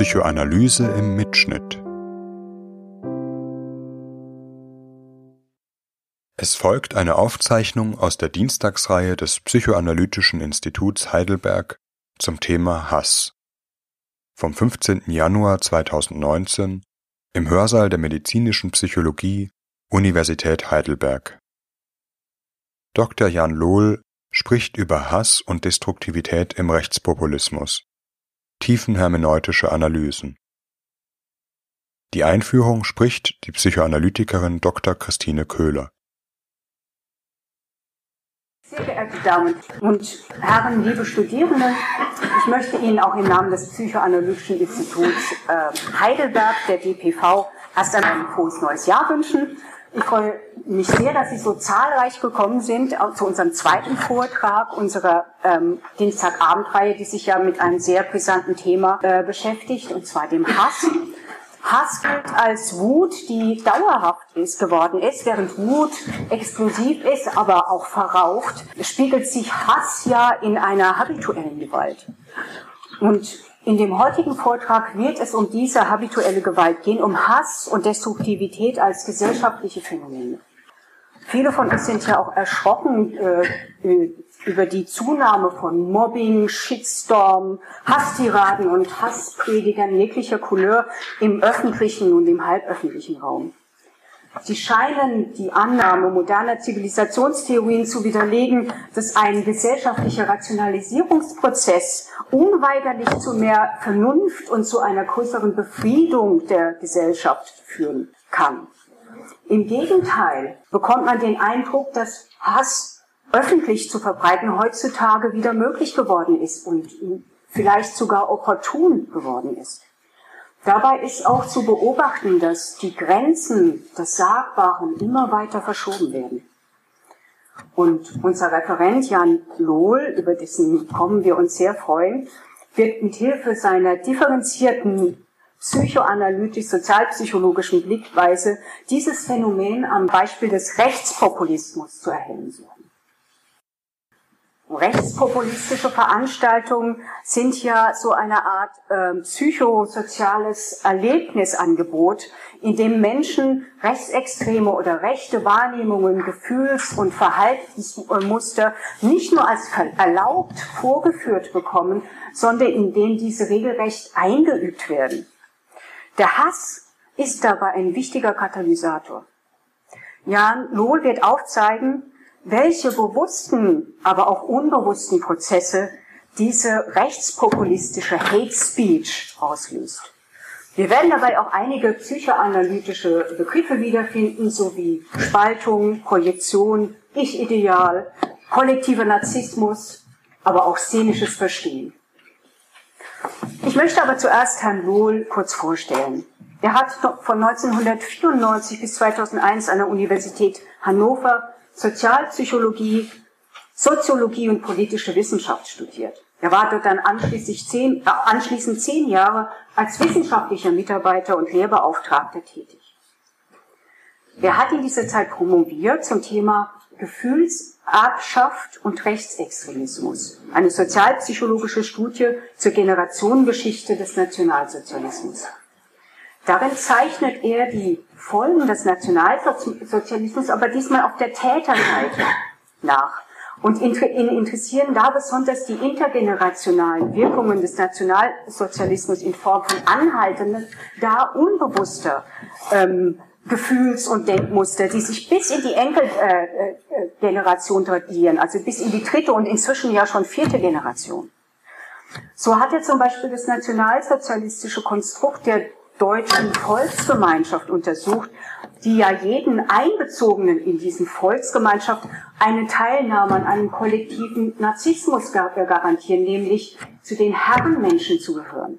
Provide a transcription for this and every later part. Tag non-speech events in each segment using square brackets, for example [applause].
Psychoanalyse im Mitschnitt. Es folgt eine Aufzeichnung aus der Dienstagsreihe des Psychoanalytischen Instituts Heidelberg zum Thema Hass vom 15. Januar 2019 im Hörsaal der Medizinischen Psychologie Universität Heidelberg. Dr. Jan Lohl spricht über Hass und Destruktivität im Rechtspopulismus. Tiefenhermeneutische Analysen. Die Einführung spricht die Psychoanalytikerin Dr. Christine Köhler. Sehr geehrte Damen und Herren, liebe Studierende, ich möchte Ihnen auch im Namen des Psychoanalytischen Instituts äh, Heidelberg, der DPV, erst einmal ein frohes neues Jahr wünschen. Ich freue mich sehr, dass Sie so zahlreich gekommen sind zu unserem zweiten Vortrag unserer ähm, Dienstagabendreihe, die sich ja mit einem sehr brisanten Thema äh, beschäftigt, und zwar dem Hass. Hass gilt als Wut, die dauerhaft ist, geworden ist, während Wut explosiv ist, aber auch verraucht, spiegelt sich Hass ja in einer habituellen Gewalt. Und in dem heutigen Vortrag wird es um diese habituelle Gewalt gehen, um Hass und Destruktivität als gesellschaftliche Phänomene. Viele von uns sind ja auch erschrocken äh, über die Zunahme von Mobbing, Shitstorm, Hasstiraden und Hasspredigern jeglicher Couleur im öffentlichen und im halböffentlichen Raum. Sie scheinen die Annahme moderner Zivilisationstheorien zu widerlegen, dass ein gesellschaftlicher Rationalisierungsprozess unweigerlich zu mehr Vernunft und zu einer größeren Befriedung der Gesellschaft führen kann. Im Gegenteil bekommt man den Eindruck, dass Hass öffentlich zu verbreiten heutzutage wieder möglich geworden ist und vielleicht sogar opportun geworden ist. Dabei ist auch zu beobachten, dass die Grenzen des Sagbaren immer weiter verschoben werden. Und unser Referent Jan Lohl, über dessen Kommen wir uns sehr freuen, wird mit Hilfe seiner differenzierten psychoanalytisch-sozialpsychologischen Blickweise dieses Phänomen am Beispiel des Rechtspopulismus zu erhellen suchen. Rechtspopulistische Veranstaltungen sind ja so eine Art äh, psychosoziales Erlebnisangebot, in dem Menschen rechtsextreme oder rechte Wahrnehmungen, Gefühls- und Verhaltensmuster nicht nur als erlaubt vorgeführt bekommen, sondern in denen diese regelrecht eingeübt werden. Der Hass ist dabei ein wichtiger Katalysator. Jan Lohl wird aufzeigen, welche bewussten, aber auch unbewussten Prozesse diese rechtspopulistische Hate Speech auslöst. Wir werden dabei auch einige psychoanalytische Begriffe wiederfinden, sowie Spaltung, Projektion, Ich-Ideal, kollektiver Narzissmus, aber auch szenisches Verstehen. Ich möchte aber zuerst Herrn Lohl kurz vorstellen. Er hat von 1994 bis 2001 an der Universität Hannover Sozialpsychologie, Soziologie und politische Wissenschaft studiert. Er war dort dann anschließend zehn, äh, anschließend zehn Jahre als wissenschaftlicher Mitarbeiter und Lehrbeauftragter tätig. Er hat in dieser Zeit promoviert zum Thema Gefühlserbschaft und Rechtsextremismus, eine sozialpsychologische Studie zur Generationengeschichte des Nationalsozialismus. Darin zeichnet er die Folgen des Nationalsozialismus, aber diesmal auf der Täterseite nach. Und ihn interessieren da besonders die intergenerationalen Wirkungen des Nationalsozialismus in Form von anhaltenden, da unbewusster ähm, Gefühls- und Denkmuster, die sich bis in die Enkelgeneration äh, tradieren, also bis in die dritte und inzwischen ja schon vierte Generation. So hat er zum Beispiel das nationalsozialistische Konstrukt der deutschen Volksgemeinschaft untersucht, die ja jeden Einbezogenen in diesen Volksgemeinschaft eine Teilnahme an einem kollektiven Narzissmus garantieren, nämlich zu den Herrenmenschen zu gehören.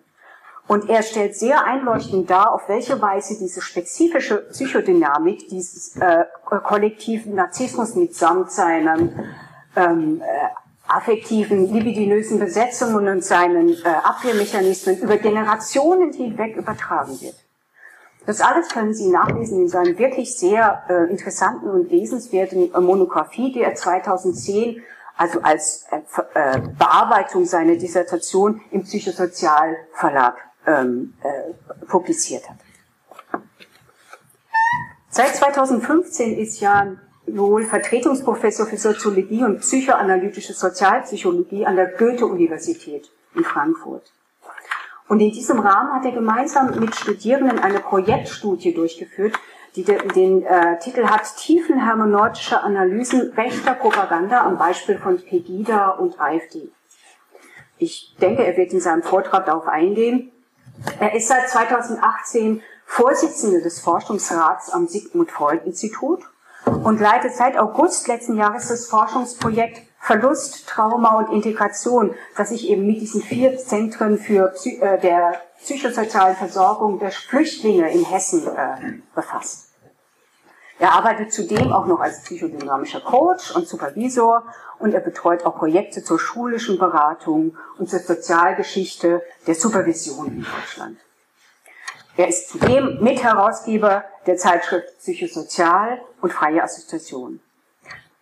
Und er stellt sehr einleuchtend dar, auf welche Weise diese spezifische Psychodynamik dieses äh, kollektiven Narzissmus mitsamt seinen ähm, äh, affektiven, libidinösen Besetzungen und seinen äh, Abwehrmechanismen über Generationen hinweg übertragen wird. Das alles können Sie nachlesen in seiner wirklich sehr äh, interessanten und lesenswerten äh, Monographie, die er 2010 also als äh, äh, Bearbeitung seiner Dissertation im Psychosozialverlag ähm, äh, publiziert hat. Seit 2015 ist Jan Lohl Vertretungsprofessor für Soziologie und psychoanalytische Sozialpsychologie an der Goethe-Universität in Frankfurt. Und in diesem Rahmen hat er gemeinsam mit Studierenden eine Projektstudie durchgeführt, die den, den äh, Titel hat Tiefenhermeneutische Analysen rechter Propaganda am Beispiel von Pegida und AfD. Ich denke, er wird in seinem Vortrag darauf eingehen. Er ist seit 2018 Vorsitzender des Forschungsrats am Sigmund Freud Institut und leitet seit August letzten Jahres das Forschungsprojekt Verlust, Trauma und Integration, das sich eben mit diesen vier Zentren für Psy äh, der psychosozialen Versorgung der Flüchtlinge in Hessen äh, befasst. Er arbeitet zudem auch noch als psychodynamischer Coach und Supervisor und er betreut auch Projekte zur schulischen Beratung und zur Sozialgeschichte der Supervision in Deutschland. Er ist zudem Mitherausgeber der Zeitschrift Psychosozial und Freie Assoziation.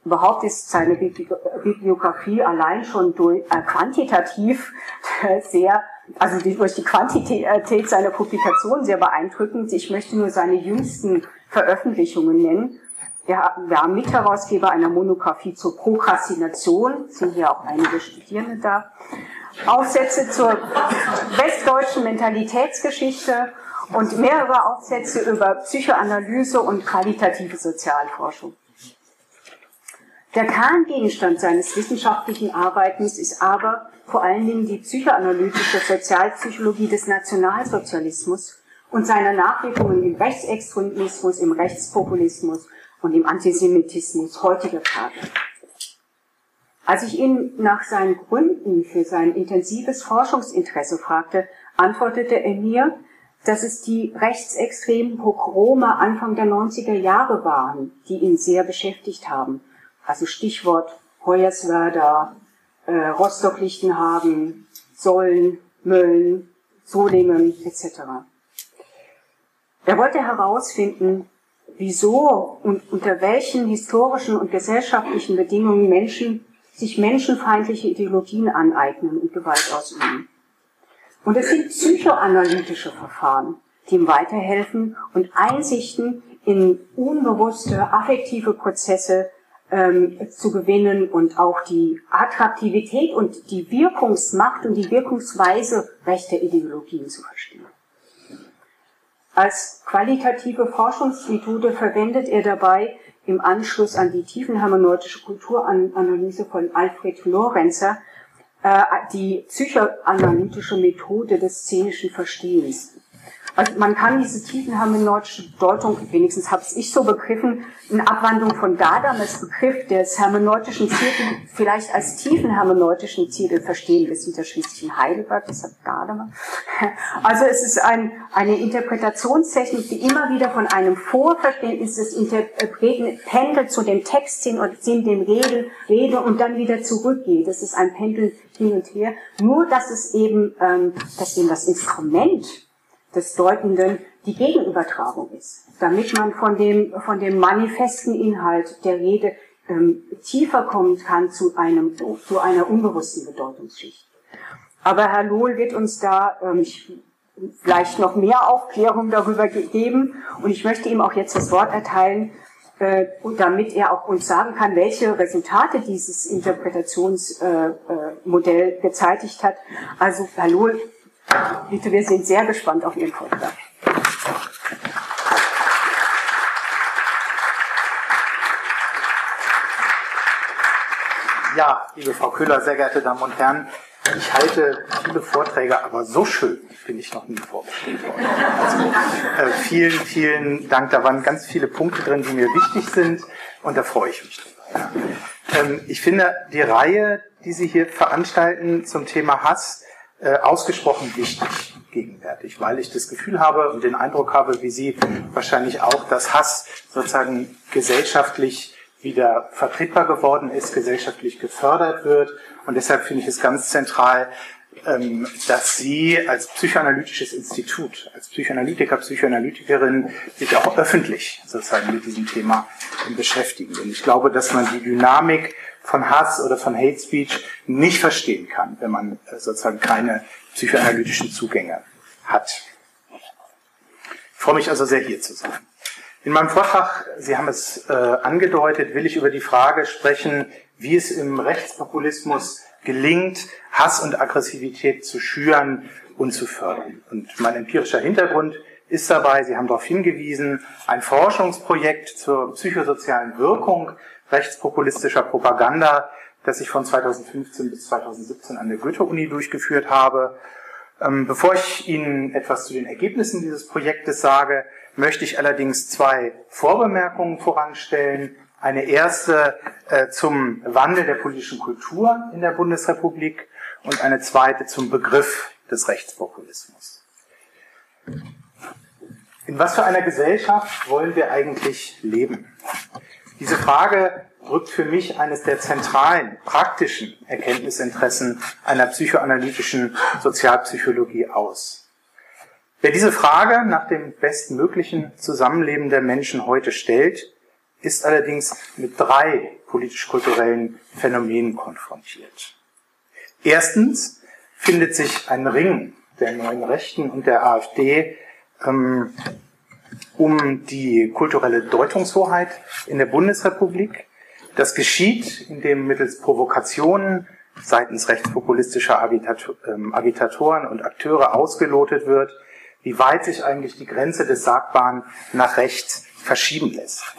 Überhaupt ist seine Bibliografie allein schon durch, äh, quantitativ [laughs] sehr, also durch die Quantität seiner Publikationen sehr beeindruckend. Ich möchte nur seine jüngsten Veröffentlichungen nennen. Er war Mitherausgeber einer Monographie zur Prokrastination, sind hier auch einige Studierende da. Aufsätze zur westdeutschen Mentalitätsgeschichte und mehrere Aufsätze über Psychoanalyse und qualitative Sozialforschung. Der Kerngegenstand seines wissenschaftlichen Arbeitens ist aber vor allen Dingen die psychoanalytische Sozialpsychologie des Nationalsozialismus und seine Nachwirkungen im Rechtsextremismus, im Rechtspopulismus und im Antisemitismus heutiger Tage. Als ich ihn nach seinen Gründen für sein intensives Forschungsinteresse fragte, antwortete er mir, dass es die rechtsextremen Pogrome Anfang der 90er Jahre waren, die ihn sehr beschäftigt haben. Also Stichwort Hoyerswerda, äh, Rostock-Lichtenhagen, Sollen, Mölln, Solingen etc. Er wollte herausfinden, wieso und unter welchen historischen und gesellschaftlichen Bedingungen Menschen sich menschenfeindliche Ideologien aneignen und Gewalt ausüben. Und es sind psychoanalytische Verfahren, die ihm weiterhelfen und Einsichten in unbewusste affektive Prozesse ähm, zu gewinnen und auch die Attraktivität und die Wirkungsmacht und die Wirkungsweise rechter Ideologien zu verstehen. Als qualitative Forschungsmethode verwendet er dabei im Anschluss an die tiefenhermeneutische Kulturanalyse von Alfred Lorenzer die psychoanalytische Methode des szenischen Verstehens. Also man kann diese tiefenhermeneutische Deutung, wenigstens habe ich so begriffen, in Abwandlung von Gadames Begriff des hermeneutischen Zirkel vielleicht als tiefenhermeneutischen Zirkel verstehen. Wir sind ja schließlich in Heidelberg, deshalb Gadamer. Also es ist ein, eine Interpretationstechnik, die immer wieder von einem Vorverständnis des Interpreten pendelt zu dem Textsinn und Sinn dem Rede, Rede und dann wieder zurückgeht. Das ist ein Pendel hin und her. Nur, dass es eben, ähm, dass eben das Instrument des Deutenden die Gegenübertragung ist, damit man von dem, von dem manifesten Inhalt der Rede ähm, tiefer kommen kann zu, einem, zu einer unbewussten Bedeutungsschicht. Aber Herr Lohl wird uns da ähm, vielleicht noch mehr Aufklärung darüber geben und ich möchte ihm auch jetzt das Wort erteilen, äh, damit er auch uns sagen kann, welche Resultate dieses Interpretationsmodell äh, äh, gezeitigt hat. Also Herr Lohl, Bitte, wir sind sehr gespannt auf Ihren Vortrag. Ja, liebe Frau Köhler, sehr geehrte Damen und Herren, ich halte viele Vorträge, aber so schön bin ich noch nie vorgestellt worden. Also, äh, vielen, vielen Dank. Da waren ganz viele Punkte drin, die mir wichtig sind und da freue ich mich drüber. Ähm, ich finde die Reihe, die Sie hier veranstalten zum Thema Hass, äh, ausgesprochen wichtig gegenwärtig, weil ich das Gefühl habe und den Eindruck habe, wie Sie wahrscheinlich auch, dass Hass sozusagen gesellschaftlich wieder vertretbar geworden ist, gesellschaftlich gefördert wird. Und deshalb finde ich es ganz zentral, ähm, dass Sie als psychoanalytisches Institut, als Psychoanalytiker, Psychoanalytikerin sich auch öffentlich sozusagen mit diesem Thema beschäftigen. Denn ich glaube, dass man die Dynamik von Hass oder von Hate Speech nicht verstehen kann, wenn man äh, sozusagen keine psychoanalytischen Zugänge hat. Ich freue mich also sehr, hier zu sein. In meinem Vortrag, Sie haben es äh, angedeutet, will ich über die Frage sprechen, wie es im Rechtspopulismus gelingt, Hass und Aggressivität zu schüren und zu fördern. Und mein empirischer Hintergrund ist dabei, Sie haben darauf hingewiesen, ein Forschungsprojekt zur psychosozialen Wirkung rechtspopulistischer Propaganda, das ich von 2015 bis 2017 an der Goethe-Uni durchgeführt habe. Ähm, bevor ich Ihnen etwas zu den Ergebnissen dieses Projektes sage, möchte ich allerdings zwei Vorbemerkungen voranstellen. Eine erste äh, zum Wandel der politischen Kultur in der Bundesrepublik und eine zweite zum Begriff des Rechtspopulismus. In was für einer Gesellschaft wollen wir eigentlich leben? Diese Frage drückt für mich eines der zentralen, praktischen Erkenntnisinteressen einer psychoanalytischen Sozialpsychologie aus. Wer diese Frage nach dem bestmöglichen Zusammenleben der Menschen heute stellt, ist allerdings mit drei politisch-kulturellen Phänomenen konfrontiert. Erstens findet sich ein Ring der neuen Rechten und der AfD ähm, um die kulturelle Deutungshoheit in der Bundesrepublik. Das geschieht, indem mittels Provokationen seitens rechtspopulistischer ähm, Agitatoren und Akteure ausgelotet wird, wie weit sich eigentlich die Grenze des Sagbaren nach rechts verschieben lässt.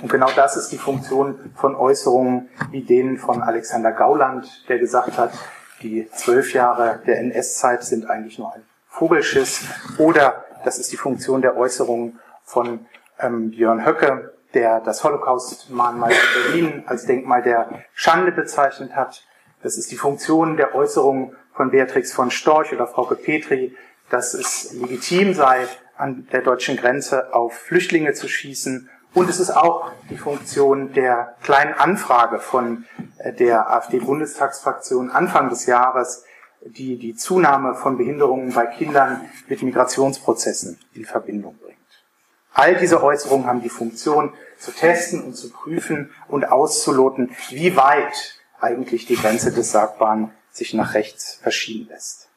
Und genau das ist die Funktion von Äußerungen wie denen von Alexander Gauland, der gesagt hat, die zwölf Jahre der NS-Zeit sind eigentlich nur ein Vogelschiss. Oder das ist die Funktion der Äußerungen von ähm, Björn Höcke, der das Holocaust-Mahnmal in Berlin als Denkmal der Schande bezeichnet hat. Das ist die Funktion der Äußerungen von Beatrix von Storch oder Frauke Petri, dass es legitim sei, an der deutschen Grenze auf Flüchtlinge zu schießen. Und es ist auch die Funktion der kleinen Anfrage von äh, der AfD-Bundestagsfraktion Anfang des Jahres, die die Zunahme von Behinderungen bei Kindern mit Migrationsprozessen in Verbindung bringt. All diese Äußerungen haben die Funktion, zu testen und zu prüfen und auszuloten, wie weit eigentlich die Grenze des Sagbaren sich nach rechts verschieben lässt.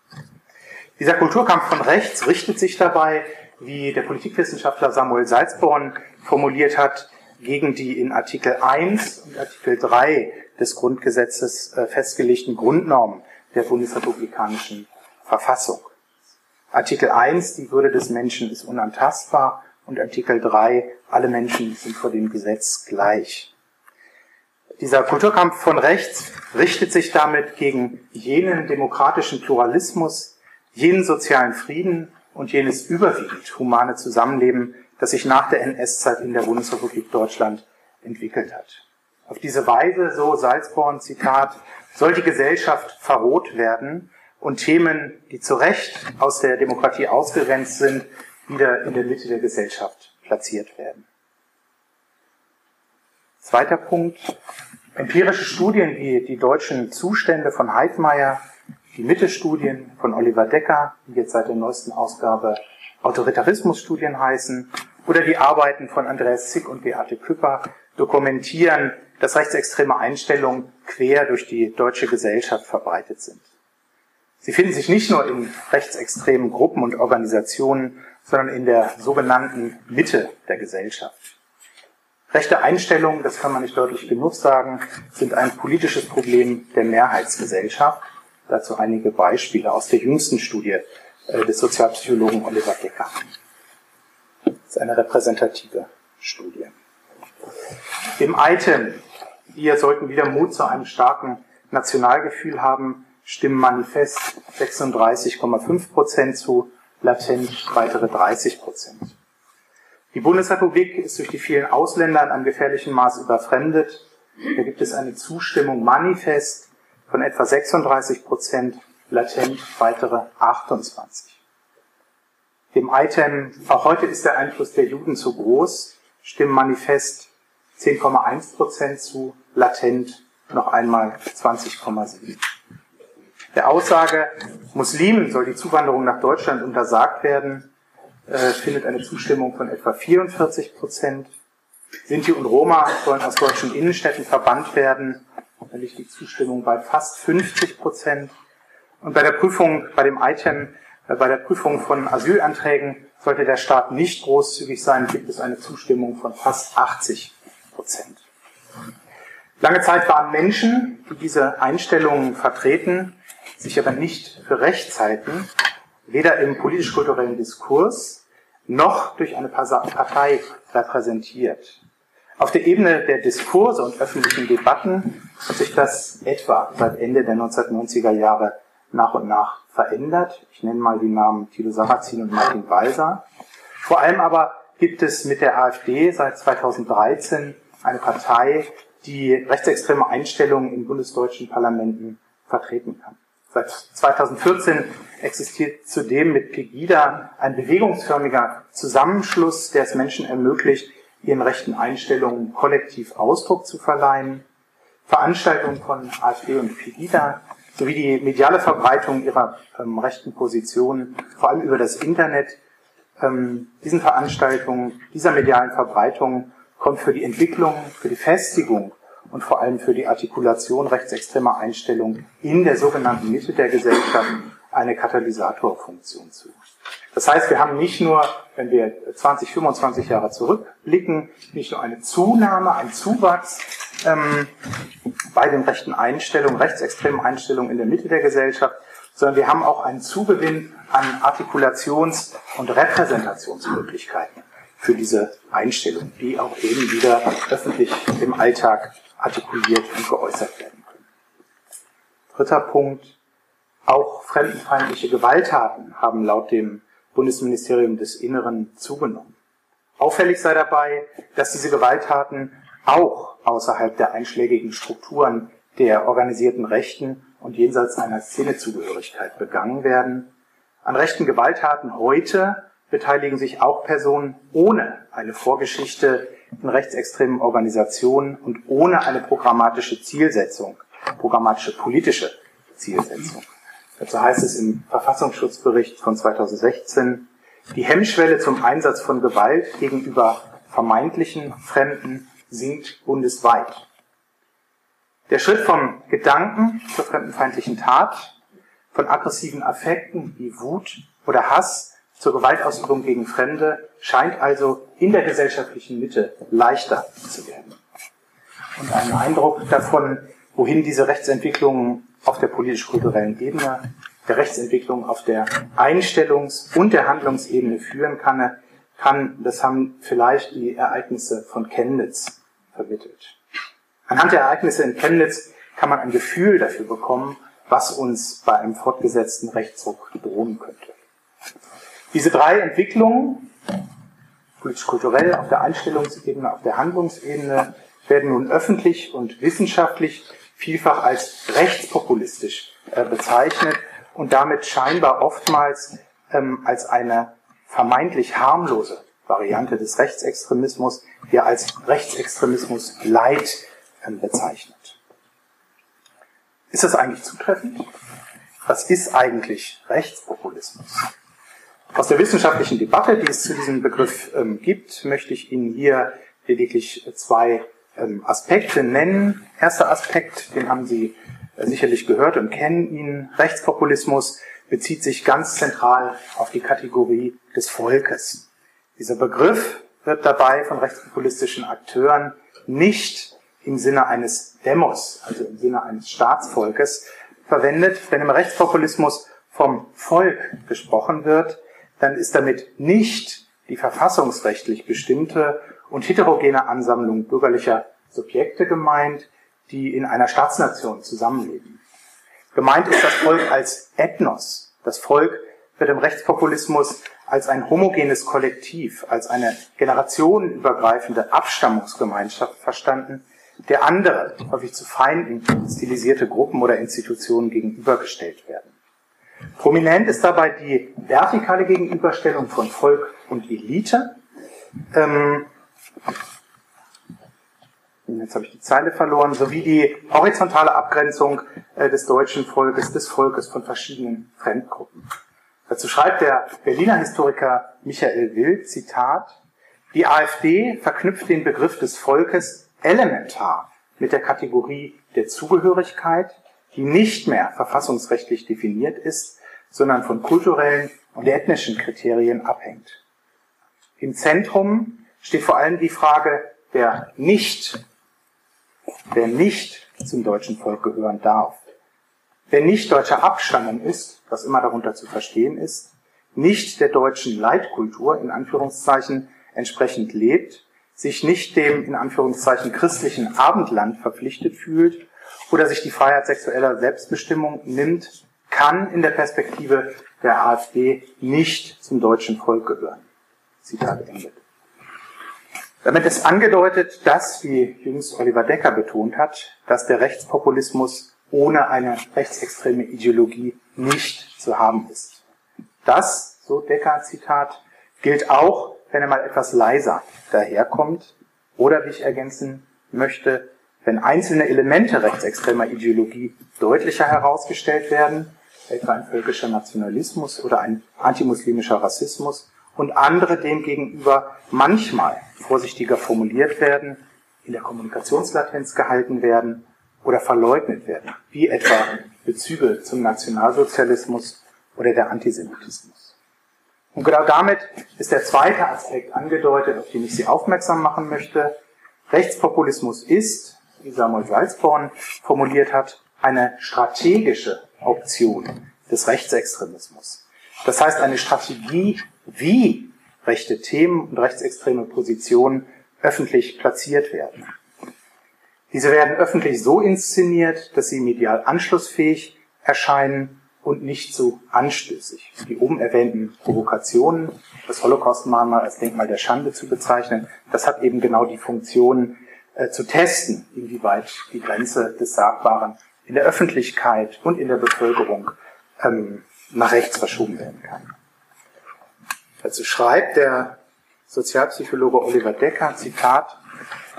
Dieser Kulturkampf von rechts richtet sich dabei, wie der Politikwissenschaftler Samuel Salzborn formuliert hat, gegen die in Artikel 1 und Artikel 3 des Grundgesetzes äh, festgelegten Grundnormen der bundesrepublikanischen Verfassung. Artikel 1, die Würde des Menschen ist unantastbar und Artikel 3, alle Menschen sind vor dem Gesetz gleich. Dieser Kulturkampf von rechts richtet sich damit gegen jenen demokratischen Pluralismus, jenen sozialen Frieden und jenes überwiegend humane Zusammenleben, das sich nach der NS-Zeit in der Bundesrepublik Deutschland entwickelt hat. Auf diese Weise, so Salzborn, Zitat, soll die Gesellschaft verroht werden und Themen, die zu Recht aus der Demokratie ausgegrenzt sind, wieder in der Mitte der Gesellschaft platziert werden. Zweiter Punkt. Empirische Studien wie die deutschen Zustände von Heidmeier, die Mitte-Studien von Oliver Decker, die jetzt seit der neuesten Ausgabe Autoritarismusstudien heißen, oder die Arbeiten von Andreas Zick und Beate Küpper dokumentieren, dass rechtsextreme Einstellungen quer durch die deutsche Gesellschaft verbreitet sind. Sie finden sich nicht nur in rechtsextremen Gruppen und Organisationen, sondern in der sogenannten Mitte der Gesellschaft. Rechte Einstellungen, das kann man nicht deutlich genug sagen, sind ein politisches Problem der Mehrheitsgesellschaft. Dazu einige Beispiele aus der jüngsten Studie äh, des Sozialpsychologen Oliver Decker. Das ist eine repräsentative Studie. Im Item, wir sollten wieder Mut zu einem starken Nationalgefühl haben, stimmen manifest 36,5 Prozent zu, latent weitere 30 Prozent. Die Bundesrepublik ist durch die vielen Ausländer in einem gefährlichen Maß überfremdet. Da gibt es eine Zustimmung manifest von etwa 36 Prozent, latent weitere 28. Dem Item, auch heute ist der Einfluss der Juden zu groß, stimmen manifest 10,1 Prozent zu, latent noch einmal 20,7. Der Aussage, Muslimen soll die Zuwanderung nach Deutschland untersagt werden, äh, findet eine Zustimmung von etwa 44 Prozent. Sinti und Roma sollen aus deutschen Innenstädten verbannt werden. Da liegt die Zustimmung bei fast 50 Prozent. Und bei der Prüfung bei dem Item, Äh, bei der Prüfung von Asylanträgen sollte der Staat nicht großzügig sein, gibt es eine Zustimmung von fast 80 Prozent. Lange Zeit waren Menschen, die diese Einstellungen vertreten, sich aber nicht für Recht halten, weder im politisch-kulturellen Diskurs noch durch eine Partei repräsentiert. Auf der Ebene der Diskurse und öffentlichen Debatten hat sich das etwa seit Ende der 1990er Jahre nach und nach verändert. Ich nenne mal die Namen Thilo Sarrazin und Martin Walser. Vor allem aber gibt es mit der AfD seit 2013 eine Partei, die rechtsextreme Einstellungen in bundesdeutschen Parlamenten vertreten kann. Seit 2014 existiert zudem mit Pegida ein bewegungsförmiger Zusammenschluss, der es Menschen ermöglicht, ihren rechten Einstellungen kollektiv Ausdruck zu verleihen. Veranstaltungen von AfD und Pegida sowie die mediale Verbreitung ihrer ähm, rechten Positionen, vor allem über das Internet, ähm, diesen Veranstaltungen, dieser medialen Verbreitung kommt für die Entwicklung, für die Festigung und vor allem für die Artikulation rechtsextremer Einstellungen in der sogenannten Mitte der Gesellschaft eine Katalysatorfunktion zu. Das heißt, wir haben nicht nur, wenn wir 20, 25 Jahre zurückblicken, nicht nur eine Zunahme, ein Zuwachs ähm, bei den rechten Einstellungen, rechtsextremen Einstellungen in der Mitte der Gesellschaft, sondern wir haben auch einen Zugewinn an Artikulations- und Repräsentationsmöglichkeiten für diese Einstellung, die auch eben wieder öffentlich im Alltag artikuliert und geäußert werden können. Dritter Punkt. Auch fremdenfeindliche Gewalttaten haben laut dem Bundesministerium des Inneren zugenommen. Auffällig sei dabei, dass diese Gewalttaten auch außerhalb der einschlägigen Strukturen der organisierten Rechten und jenseits einer Szenezugehörigkeit begangen werden. An rechten Gewalttaten heute beteiligen sich auch Personen ohne eine Vorgeschichte in rechtsextremen Organisationen und ohne eine programmatische Zielsetzung, programmatische politische Zielsetzung. Dazu heißt es im Verfassungsschutzbericht von 2016, die Hemmschwelle zum Einsatz von Gewalt gegenüber vermeintlichen Fremden sinkt bundesweit. Der Schritt vom Gedanken zur fremdenfeindlichen Tat, von aggressiven Affekten wie Wut oder Hass zur Gewaltausübung gegen Fremde scheint also in der gesellschaftlichen Mitte leichter zu werden. Und ein Eindruck davon, wohin diese Rechtsentwicklung auf der politisch-kulturellen Ebene, der Rechtsentwicklung auf der Einstellungs- und der Handlungsebene führen kann, kann, das haben vielleicht die Ereignisse von Chemnitz vermittelt. Anhand der Ereignisse in Chemnitz kann man ein Gefühl dafür bekommen, was uns bei einem fortgesetzten Rechtsruck drohen könnte. Diese drei Entwicklungen, politisch-kulturell, auf der Einstellungsebene, auf der Handlungsebene, werden nun öffentlich und wissenschaftlich vielfach als rechtspopulistisch äh, bezeichnet und damit scheinbar oftmals ähm, als eine vermeintlich harmlose Variante des Rechtsextremismus, die er als Rechtsextremismus Leid ähm, bezeichnet. Ist das eigentlich zutreffend? Was ist eigentlich Rechtspopulismus? Aus der wissenschaftlichen Debatte, die es zu diesem Begriff ähm, gibt, möchte ich Ihnen hier lediglich zwei ähm, Aspekte nennen. Erster Aspekt, den haben Sie äh, sicherlich gehört und kennen ihn. Rechtspopulismus bezieht sich ganz zentral auf die Kategorie des Volkes. Dieser Begriff wird dabei von rechtspopulistischen Akteuren nicht im Sinne eines Demos, also im Sinne eines Staatsvolkes, verwendet. Wenn im Rechtspopulismus vom Volk gesprochen wird, dann ist damit nicht die verfassungsrechtlich bestimmte und heterogene Ansammlung bürgerlicher Subjekte gemeint, die in einer Staatsnation zusammenleben. Gemeint ist das Volk als Ethnos. Das Volk wird im Rechtspopulismus als ein homogenes Kollektiv, als eine generationenübergreifende Abstammungsgemeinschaft verstanden, der andere, häufig zu Feinden stilisierte Gruppen oder Institutionen gegenübergestellt werden. Prominent ist dabei die vertikale Gegenüberstellung von Volk und Elite. Ähm, jetzt habe ich die Zeile verloren, sowie die horizontale Abgrenzung äh, des deutschen Volkes, des Volkes von verschiedenen Fremdgruppen. Dazu schreibt der Berliner Historiker Michael Wild, Zitat, die AfD verknüpft den Begriff des Volkes elementar mit der Kategorie der Zugehörigkeit, die nicht mehr verfassungsrechtlich definiert ist, sondern von kulturellen und ethnischen Kriterien abhängt. Im Zentrum steht vor allem die Frage, wer nicht, wer nicht zum deutschen Volk gehören darf, wer nicht deutscher Abstammung ist, was immer darunter zu verstehen ist, nicht der deutschen Leitkultur in Anführungszeichen entsprechend lebt, sich nicht dem in Anführungszeichen christlichen Abendland verpflichtet fühlt oder sich die Freiheit sexueller Selbstbestimmung nimmt, kann in der Perspektive der AfD nicht zum deutschen Volk gehören. Zitat Ende. Damit ist angedeutet, dass, wie jüngst Oliver Decker betont hat, dass der Rechtspopulismus ohne eine rechtsextreme Ideologie nicht zu haben ist. Das, so Decker Zitat, gilt auch, wenn er mal etwas leiser daherkommt oder, wie ich ergänzen möchte, wenn einzelne Elemente rechtsextremer Ideologie deutlicher herausgestellt werden, etwa ein völkischer Nationalismus oder ein antimuslimischer Rassismus, und andere demgegenüber manchmal vorsichtiger formuliert werden, in der Kommunikationslatenz gehalten werden oder verleugnet werden, wie etwa Bezüge zum Nationalsozialismus oder der Antisemitismus. Und genau damit ist der zweite Aspekt angedeutet, auf den ich Sie aufmerksam machen möchte. Rechtspopulismus ist, wie Samuel Salzborn formuliert hat, eine strategische Option des Rechtsextremismus. Das heißt, eine Strategie, wie rechte Themen und rechtsextreme Positionen öffentlich platziert werden. Diese werden öffentlich so inszeniert, dass sie medial anschlussfähig erscheinen und nicht so anstößig. Die oben erwähnten Provokationen, das Holocaust-Mahnmal als Denkmal der Schande zu bezeichnen, das hat eben genau die Funktion äh, zu testen, inwieweit die Grenze des Sagbaren in der Öffentlichkeit und in der Bevölkerung ähm, nach rechts verschoben werden kann. Dazu schreibt der Sozialpsychologe Oliver Decker, Zitat,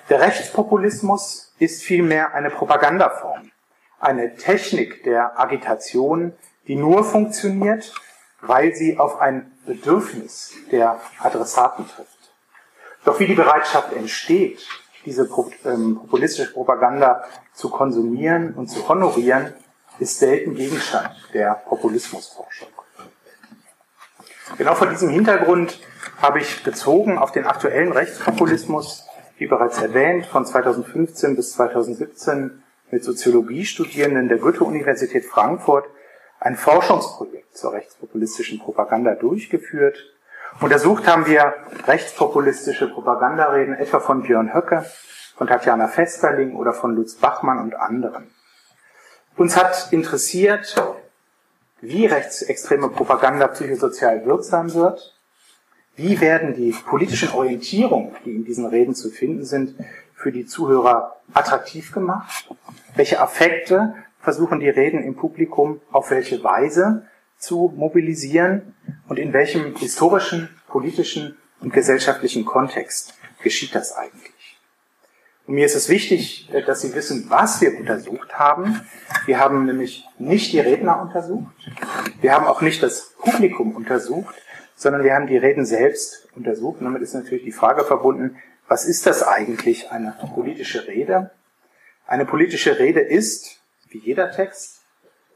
der Rechtspopulismus ist vielmehr eine Propagandaform, eine Technik der Agitation, die nur funktioniert, weil sie auf ein Bedürfnis der Adressaten trifft. Doch wie die Bereitschaft entsteht, diese ähm, populistische Propaganda zu konsumieren und zu honorieren, ist selten Gegenstand der Populismusforschung. Genau vor diesem Hintergrund habe ich bezogen auf den aktuellen Rechtspopulismus, wie bereits erwähnt, von 2015 bis 2017 mit Soziologiestudierenden der Goethe-Universität Frankfurt ein Forschungsprojekt zur rechtspopulistischen Propaganda durchgeführt. Untersucht haben wir rechtspopulistische Propagandareden etwa von Björn Höcke, von Tatjana Festerling oder von Lutz Bachmann und anderen. Uns hat interessiert, wie rechtsextreme Propaganda psychosozial wirksam wird, wie werden die politischen Orientierungen, die in diesen Reden zu finden sind, für die Zuhörer attraktiv gemacht, welche Affekte versuchen die Reden im Publikum? Auf welche Weise zu mobilisieren und in welchem historischen, politischen und gesellschaftlichen Kontext geschieht das eigentlich. Und mir ist es wichtig, äh, dass Sie wissen, was wir untersucht haben. Wir haben nämlich nicht die Redner untersucht. Wir haben auch nicht das Publikum untersucht, sondern wir haben die Reden selbst untersucht. Und damit ist natürlich die Frage verbunden, was ist das eigentlich, eine politische Rede? Eine politische Rede ist, wie jeder Text,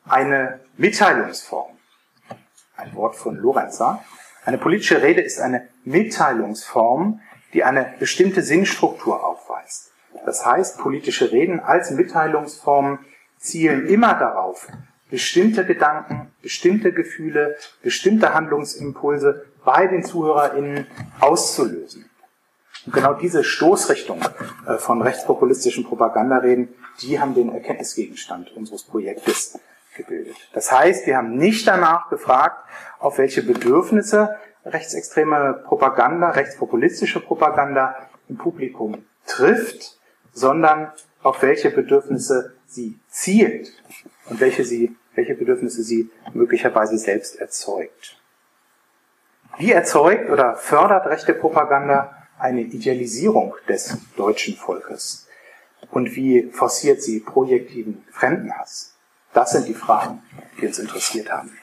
eine Mitteilungsform. Ein Wort von Lorenzer. Eine politische Rede ist eine Mitteilungsform, die eine bestimmte Sinnstruktur aufweist. Das heißt, politische Reden als Mitteilungsform zielen immer darauf, bestimmte Gedanken, bestimmte Gefühle, bestimmte Handlungsimpulse bei den ZuhörerInnen auszulösen. Und genau diese Stoßrichtung äh, von rechtspopulistischen Propagandareden, die haben den Erkenntnisgegenstand unseres Projektes gebildet. Das heißt, wir haben nicht danach gefragt, auf welche Bedürfnisse rechtsextreme Propaganda, rechtspopulistische Propaganda im Publikum trifft, sondern auf welche Bedürfnisse sie zielt und welche, sie, welche Bedürfnisse sie möglicherweise selbst erzeugt. Wie erzeugt oder fördert rechte Propaganda eine Idealisierung des deutschen Volkes? Und wie forciert sie projektiven Fremdenhass? Das sind die Fragen, die uns interessiert haben.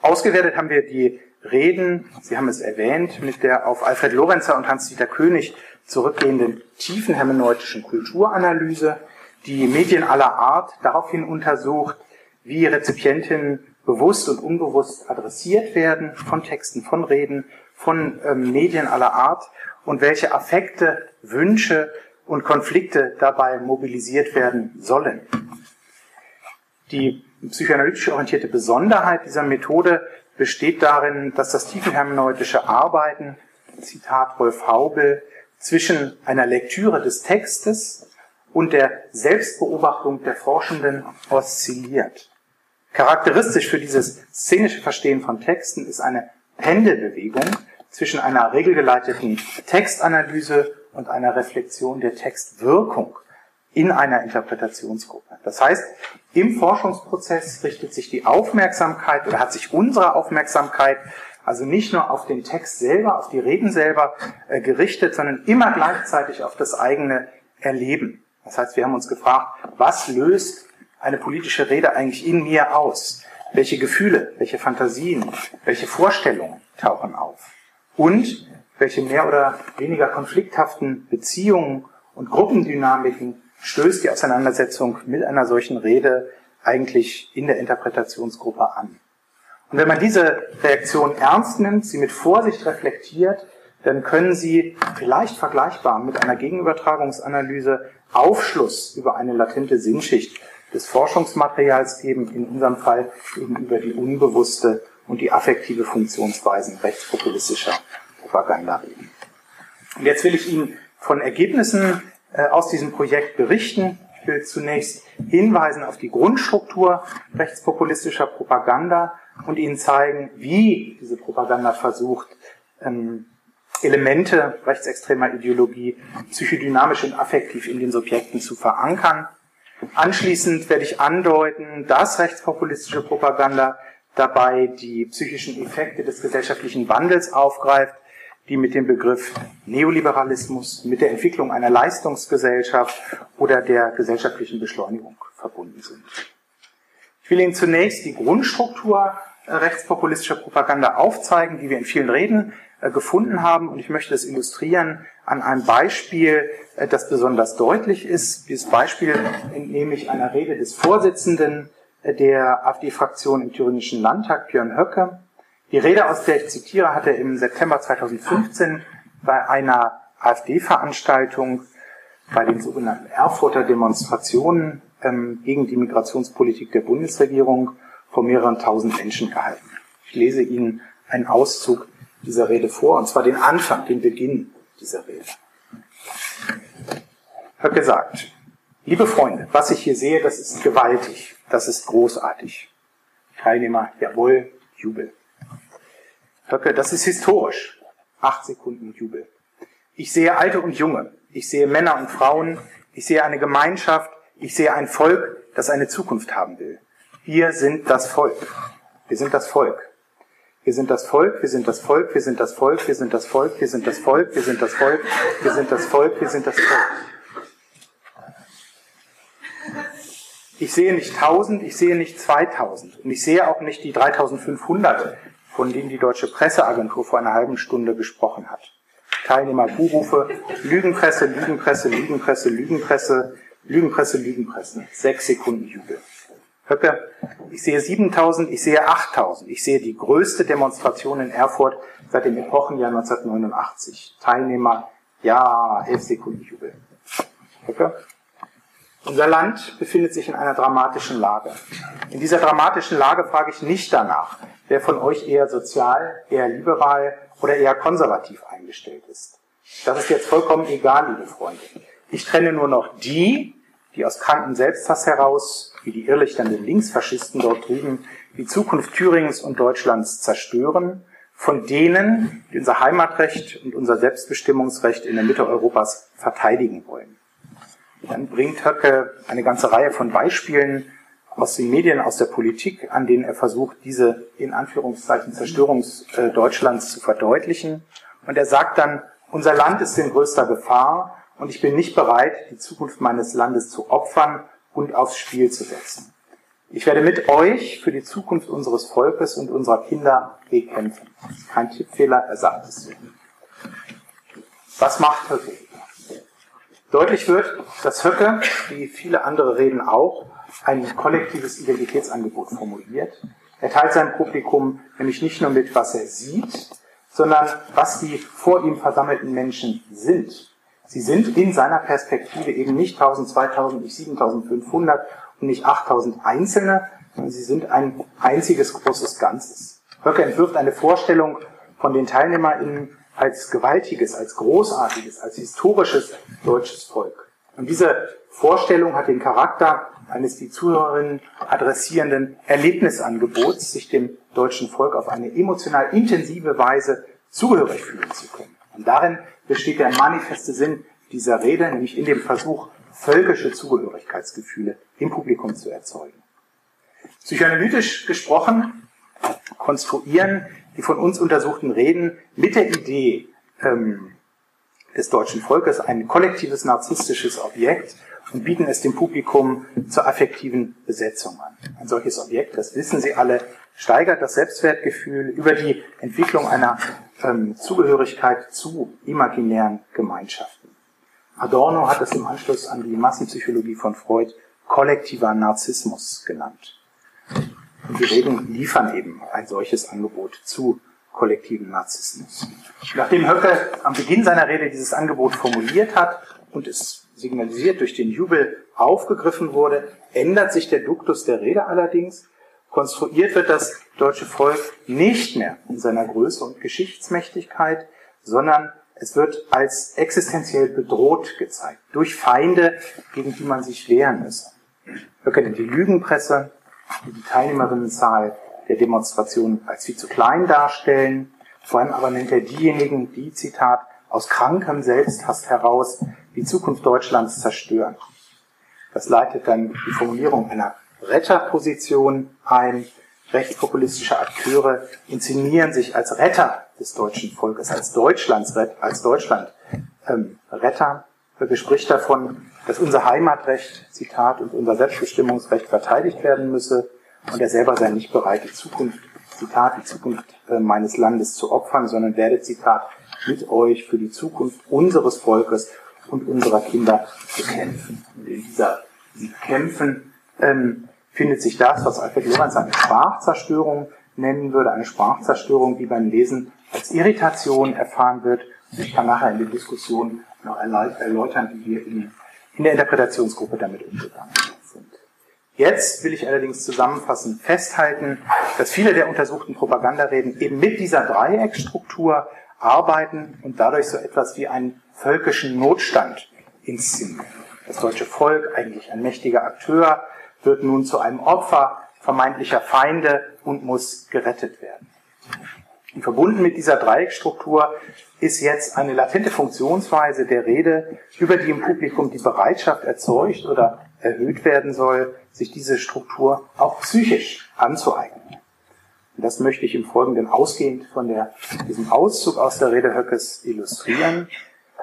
Ausgewertet haben wir die Reden, Sie haben es erwähnt, mit der auf Alfred Lorenzer und Hans-Dieter König zurückgehenden tiefen hermeneutischen Kulturanalyse, die Medien aller Art daraufhin untersucht, wie Rezipientinnen bewusst und unbewusst adressiert werden von Texten, von Reden, von ähm, Medien aller Art und welche Affekte, Wünsche und Konflikte dabei mobilisiert werden sollen. Die psychoanalytisch orientierte Besonderheit dieser Methode besteht darin, dass das tiefenhermeneutische Arbeiten, Zitat Rolf Haubel, zwischen einer Lektüre des Textes und der Selbstbeobachtung der Forschenden oszilliert. Charakteristisch für dieses szenische Verstehen von Texten ist eine Pendelbewegung zwischen einer regelgeleiteten Textanalyse und einer Reflexion der Textwirkung in einer Interpretationsgruppe. Das heißt, im Forschungsprozess richtet sich die Aufmerksamkeit oder hat sich unsere Aufmerksamkeit also nicht nur auf den Text selber, auf die Reden selber äh, gerichtet, sondern immer gleichzeitig auf das eigene Erleben. Das heißt, wir haben uns gefragt, was löst eine politische Rede eigentlich in mir aus? Welche Gefühle, welche Fantasien, welche Vorstellungen tauchen auf? Und welche mehr oder weniger konflikthaften Beziehungen und Gruppendynamiken stößt die Auseinandersetzung mit einer solchen Rede eigentlich in der Interpretationsgruppe an. Und wenn man diese Reaktion ernst nimmt, sie mit Vorsicht reflektiert, dann können Sie vielleicht vergleichbar mit einer Gegenübertragungsanalyse Aufschluss über eine latente Sinnschicht des Forschungsmaterials geben, in unserem Fall eben über die unbewusste und die affektive Funktionsweisen rechtspopulistischer Propaganda reden. Und jetzt will ich Ihnen von Ergebnissen aus diesem Projekt berichten. Ich will zunächst hinweisen auf die Grundstruktur rechtspopulistischer Propaganda und Ihnen zeigen, wie diese Propaganda versucht, ähm, Elemente rechtsextremer Ideologie psychodynamisch und affektiv in den Subjekten zu verankern. Anschließend werde ich andeuten, dass rechtspopulistische Propaganda dabei die psychischen Effekte des gesellschaftlichen Wandels aufgreift, die mit dem Begriff Neoliberalismus, mit der Entwicklung einer Leistungsgesellschaft oder der gesellschaftlichen Beschleunigung verbunden sind. Ich will Ihnen zunächst die Grundstruktur rechtspopulistischer Propaganda aufzeigen, die wir in vielen Reden äh, gefunden haben. Und ich möchte das illustrieren an einem Beispiel, äh, das besonders deutlich ist. Dieses Beispiel entnehme ich einer Rede des Vorsitzenden äh, der AfD-Fraktion im Thüringischen Landtag, Björn Höcke. Die Rede, aus der ich zitiere, hat er im September 2015 bei einer AfD-Veranstaltung bei den sogenannten Erfurter Demonstrationen ähm, gegen die Migrationspolitik der Bundesregierung vor mehreren tausend Menschen gehalten. Ich lese Ihnen einen Auszug dieser Rede vor, und zwar den Anfang, den Beginn dieser Rede. Höcke sagt, liebe Freunde, was ich hier sehe, das ist gewaltig, das ist großartig. Teilnehmer, jawohl, Jubel. Höcke, das ist historisch. Acht Sekunden Jubel. Ich sehe Alte und Junge. Ich sehe Männer und Frauen. Ich sehe eine Gemeinschaft. Ich sehe ein Volk, das eine Zukunft haben will. Wir sind das Volk. Wir sind das Volk. Wir sind das Volk, wir sind das Volk, wir sind das Volk, wir sind das Volk, wir sind das Volk, wir sind das Volk, wir sind das Volk, wir sind das Volk. Ich sehe nicht 1000, ich sehe nicht 2000 und ich sehe auch nicht die 3500, von denen die deutsche Presseagentur vor einer halben Stunde gesprochen hat. Teilnehmer Buhrufe, Lügenpresse, Lügenpresse, Lügenpresse, Lügenpresse, Lügenpresse, Lügenpresse. Sechs Sekunden Jubel. Höcke, ich sehe 7000, ich sehe 8000. Ich sehe die größte Demonstration in Erfurt seit dem Epochenjahr 1989. Teilnehmer, ja, 11 Sekunden Jubel. Höcke. Unser Land befindet sich in einer dramatischen Lage. In dieser dramatischen Lage frage ich nicht danach, wer von euch eher sozial, eher liberal oder eher konservativ eingestellt ist. Das ist jetzt vollkommen egal, liebe Freunde. Ich trenne nur noch die, die aus kranken Selbsthass heraus wie die irrlichternden Linksfaschisten dort drüben die Zukunft Thüringens und Deutschlands zerstören, von denen, die unser Heimatrecht und unser Selbstbestimmungsrecht in der Mitte Europas verteidigen wollen. Dann bringt Höcke eine ganze Reihe von Beispielen aus den Medien, aus der Politik, an denen er versucht, diese in Anführungszeichen Zerstörung äh, Deutschlands zu verdeutlichen. Und er sagt dann, unser Land ist in größter Gefahr und ich bin nicht bereit, die Zukunft meines Landes zu opfern und aufs Spiel zu setzen. Ich werde mit euch für die Zukunft unseres Volkes und unserer Kinder bekämpfen. Kein Tippfehler, er sagt es so. Was macht Höcke? Deutlich wird, dass Höcke, wie viele andere Reden auch, ein kollektives Identitätsangebot formuliert. Er teilt sein Publikum nämlich nicht nur mit, was er sieht, sondern was die vor ihm versammelten Menschen sind. Sie sind in seiner Perspektive eben nicht 1000, 2000, nicht 7500 und nicht 8000 Einzelne, sondern sie sind ein einziges großes Ganzes. Höcke entwirft eine Vorstellung von den TeilnehmerInnen als gewaltiges, als großartiges, als historisches deutsches Volk. Und diese Vorstellung hat den Charakter eines die Zuhörerinnen adressierenden Erlebnisangebots, sich dem deutschen Volk auf eine emotional intensive Weise zugehörig fühlen zu können. Und darin besteht der manifeste Sinn dieser Rede, nämlich in dem Versuch, völkische Zugehörigkeitsgefühle im Publikum zu erzeugen. Psychoanalytisch gesprochen konstruieren die von uns untersuchten Reden mit der Idee ähm, des deutschen Volkes ein kollektives narzisstisches Objekt und bieten es dem Publikum zur affektiven Besetzung an. Ein solches Objekt, das wissen Sie alle, steigert das Selbstwertgefühl über die Entwicklung einer ähm, Zugehörigkeit zu imaginären Gemeinschaften. Adorno hat es im Anschluss an die Massenpsychologie von Freud kollektiver Narzissmus genannt. Und die Reden liefern eben ein solches Angebot zu kollektiven Narzissmus. Nachdem Höcke am Beginn seiner Rede dieses Angebot formuliert hat und es signalisiert durch den Jubel aufgegriffen wurde, ändert sich der Duktus der Rede allerdings. Konstruiert wird das deutsche Volk nicht mehr in seiner Größe und Geschichtsmächtigkeit, sondern es wird als existenziell bedroht gezeigt, durch Feinde, gegen die man sich wehren müsse. Höcke nennt die Lügenpresse, die Teilnehmerinnenzahl der Demonstration als viel zu klein darstellen. Vor allem aber nennt er diejenigen, die, Zitat, aus krankem Selbsthass heraus die Zukunft Deutschlands zerstören. Das leitet dann die Formulierung einer Retterposition ein. Rechtspopulistische Akteure inszenieren sich als Retter des deutschen Volkes, als Deutschlands, als Deutschland ähm, Retter. Er spricht davon, dass unser Heimatrecht, Zitat, und unser Selbstbestimmungsrecht verteidigt werden müsse und er selber sei nicht bereit, die Zukunft, Zitat, die Zukunft äh, meines Landes zu opfern, sondern werde, Zitat, mit euch für die Zukunft unseres Volkes und unserer Kinder zu kämpfen. Und in dieser, diesem Kämpfen ähm, findet sich das, was Alfred Lorenz eine Sprachzerstörung nennen würde, eine Sprachzerstörung, die beim Lesen als Irritation erfahren wird. Ich kann nachher in der Diskussion noch erläutern, wie wir in, in der Interpretationsgruppe damit umgegangen sind. Jetzt will ich allerdings zusammenfassend festhalten, dass viele der untersuchten Propagandareden eben mit dieser Dreieckstruktur arbeiten und dadurch so etwas wie einen völkischen Notstand inszenieren. Das deutsche Volk, eigentlich ein mächtiger Akteur, wird nun zu einem Opfer vermeintlicher Feinde und muss gerettet werden. Und verbunden mit dieser Dreieckstruktur ist jetzt eine latente Funktionsweise der Rede, über die im Publikum die Bereitschaft erzeugt oder erhöht werden soll, sich diese Struktur auch psychisch anzueignen. Und das möchte ich im Folgenden ausgehend von der, diesem Auszug aus der Rede Höckes illustrieren.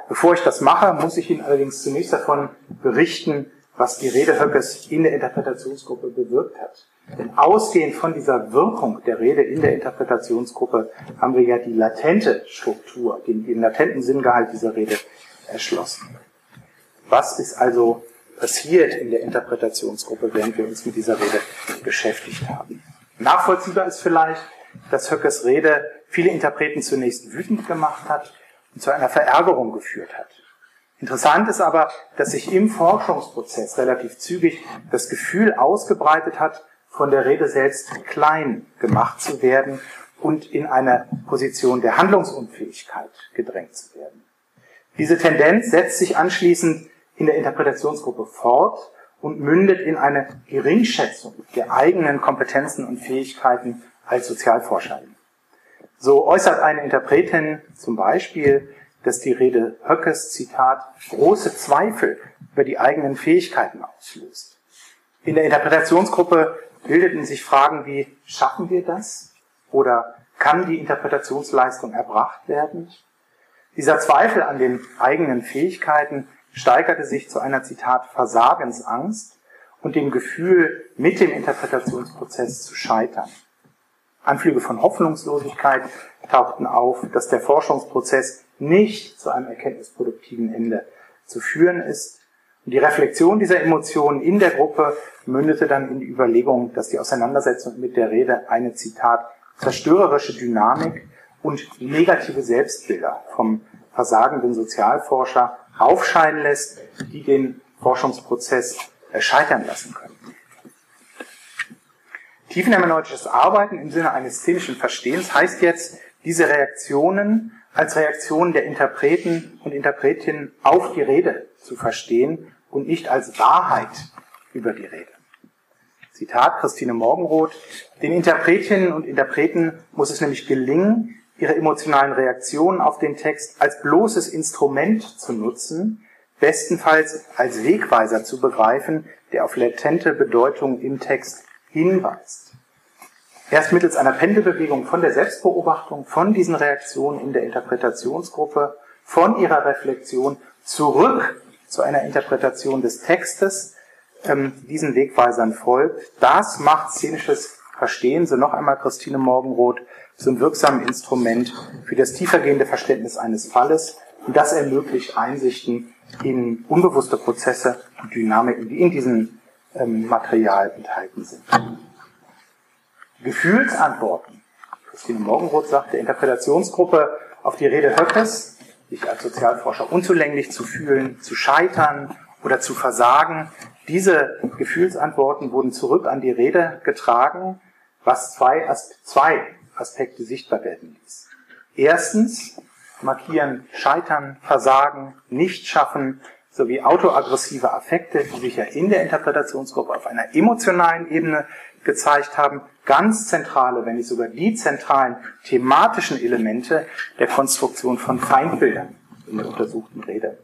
Bevor ich das mache, muss ich Ihnen allerdings zunächst davon berichten, was die Rede Höckes in der Interpretationsgruppe bewirkt hat. Denn ausgehend von dieser Wirkung der Rede in der Interpretationsgruppe haben wir ja die latente Struktur, den, den latenten Sinngehalt dieser Rede erschlossen. Was ist also passiert in der Interpretationsgruppe, während wir uns mit dieser Rede beschäftigt haben? Nachvollziehbar ist vielleicht, dass Höckes Rede viele Interpreten zunächst wütend gemacht hat und zu einer Verärgerung geführt hat. Interessant ist aber, dass sich im Forschungsprozess relativ zügig das Gefühl ausgebreitet hat, von der Rede selbst klein gemacht zu werden und in eine Position der Handlungsunfähigkeit gedrängt zu werden. Diese Tendenz setzt sich anschließend in der Interpretationsgruppe fort und mündet in eine Geringschätzung der eigenen Kompetenzen und Fähigkeiten als Sozialforscherin. So äußert eine Interpretin zum Beispiel, dass die Rede Höckes, Zitat, große Zweifel über die eigenen Fähigkeiten auslöst. In der Interpretationsgruppe bildeten sich Fragen wie, schaffen wir das? Oder kann die Interpretationsleistung erbracht werden? Dieser Zweifel an den eigenen Fähigkeiten steigerte sich zu einer Zitat Versagensangst und dem Gefühl, mit dem Interpretationsprozess zu scheitern. Anflüge von Hoffnungslosigkeit tauchten auf, dass der Forschungsprozess nicht zu einem erkenntnisproduktiven Ende zu führen ist Und die Reflexion dieser Emotionen in der Gruppe mündete dann in die Überlegung, dass die Auseinandersetzung mit der Rede eine, Zitat, zerstörerische Dynamik und negative Selbstbilder vom versagenden Sozialforscher aufscheinen lässt, die den Forschungsprozess scheitern lassen können. Tiefenhermeneutisches Arbeiten im Sinne eines szenischen Verstehens heißt jetzt, diese Reaktionen als Reaktionen der Interpreten und Interpretinnen auf die Rede zu verstehen und nicht als Wahrheit über die Rede. Zitat Christine Morgenroth. Den Interpretinnen und Interpreten muss es nämlich gelingen, ihre emotionalen Reaktionen auf den Text als bloßes Instrument zu nutzen, bestenfalls als Wegweiser zu begreifen, der auf latente Bedeutung im Text hinweist. Erst mittels einer Pendelbewegung von der Selbstbeobachtung, von diesen Reaktionen in der Interpretationsgruppe, von ihrer Reflexion zurück zu einer Interpretation des Textes, ähm, diesen Wegweisern folgt. Das macht szenisches Verstehen, so noch einmal Christine Morgenroth, zum wirksamen Instrument für das tiefergehende Verständnis eines Falles. Und das ermöglicht Einsichten in unbewusste Prozesse und Dynamiken, die in diesem ähm, Material enthalten sind. Gefühlsantworten. Christine Morgenroth sagt, der Interpretationsgruppe auf die Rede Höckes, sich als Sozialforscher unzulänglich zu fühlen, zu scheitern oder zu versagen. Diese Gefühlsantworten wurden zurück an die Rede getragen, was zwei, zwei Aspekte sichtbar werden ließ. Erstens markieren Scheitern, Versagen, Nichtschaffen sowie autoaggressive Affekte, die sich ja in der Interpretationsgruppe auf einer emotionalen Ebene gezeigt haben, ganz zentrale, wenn nicht sogar die zentralen thematischen Elemente der Konstruktion von Feindbildern in der untersuchten Rede.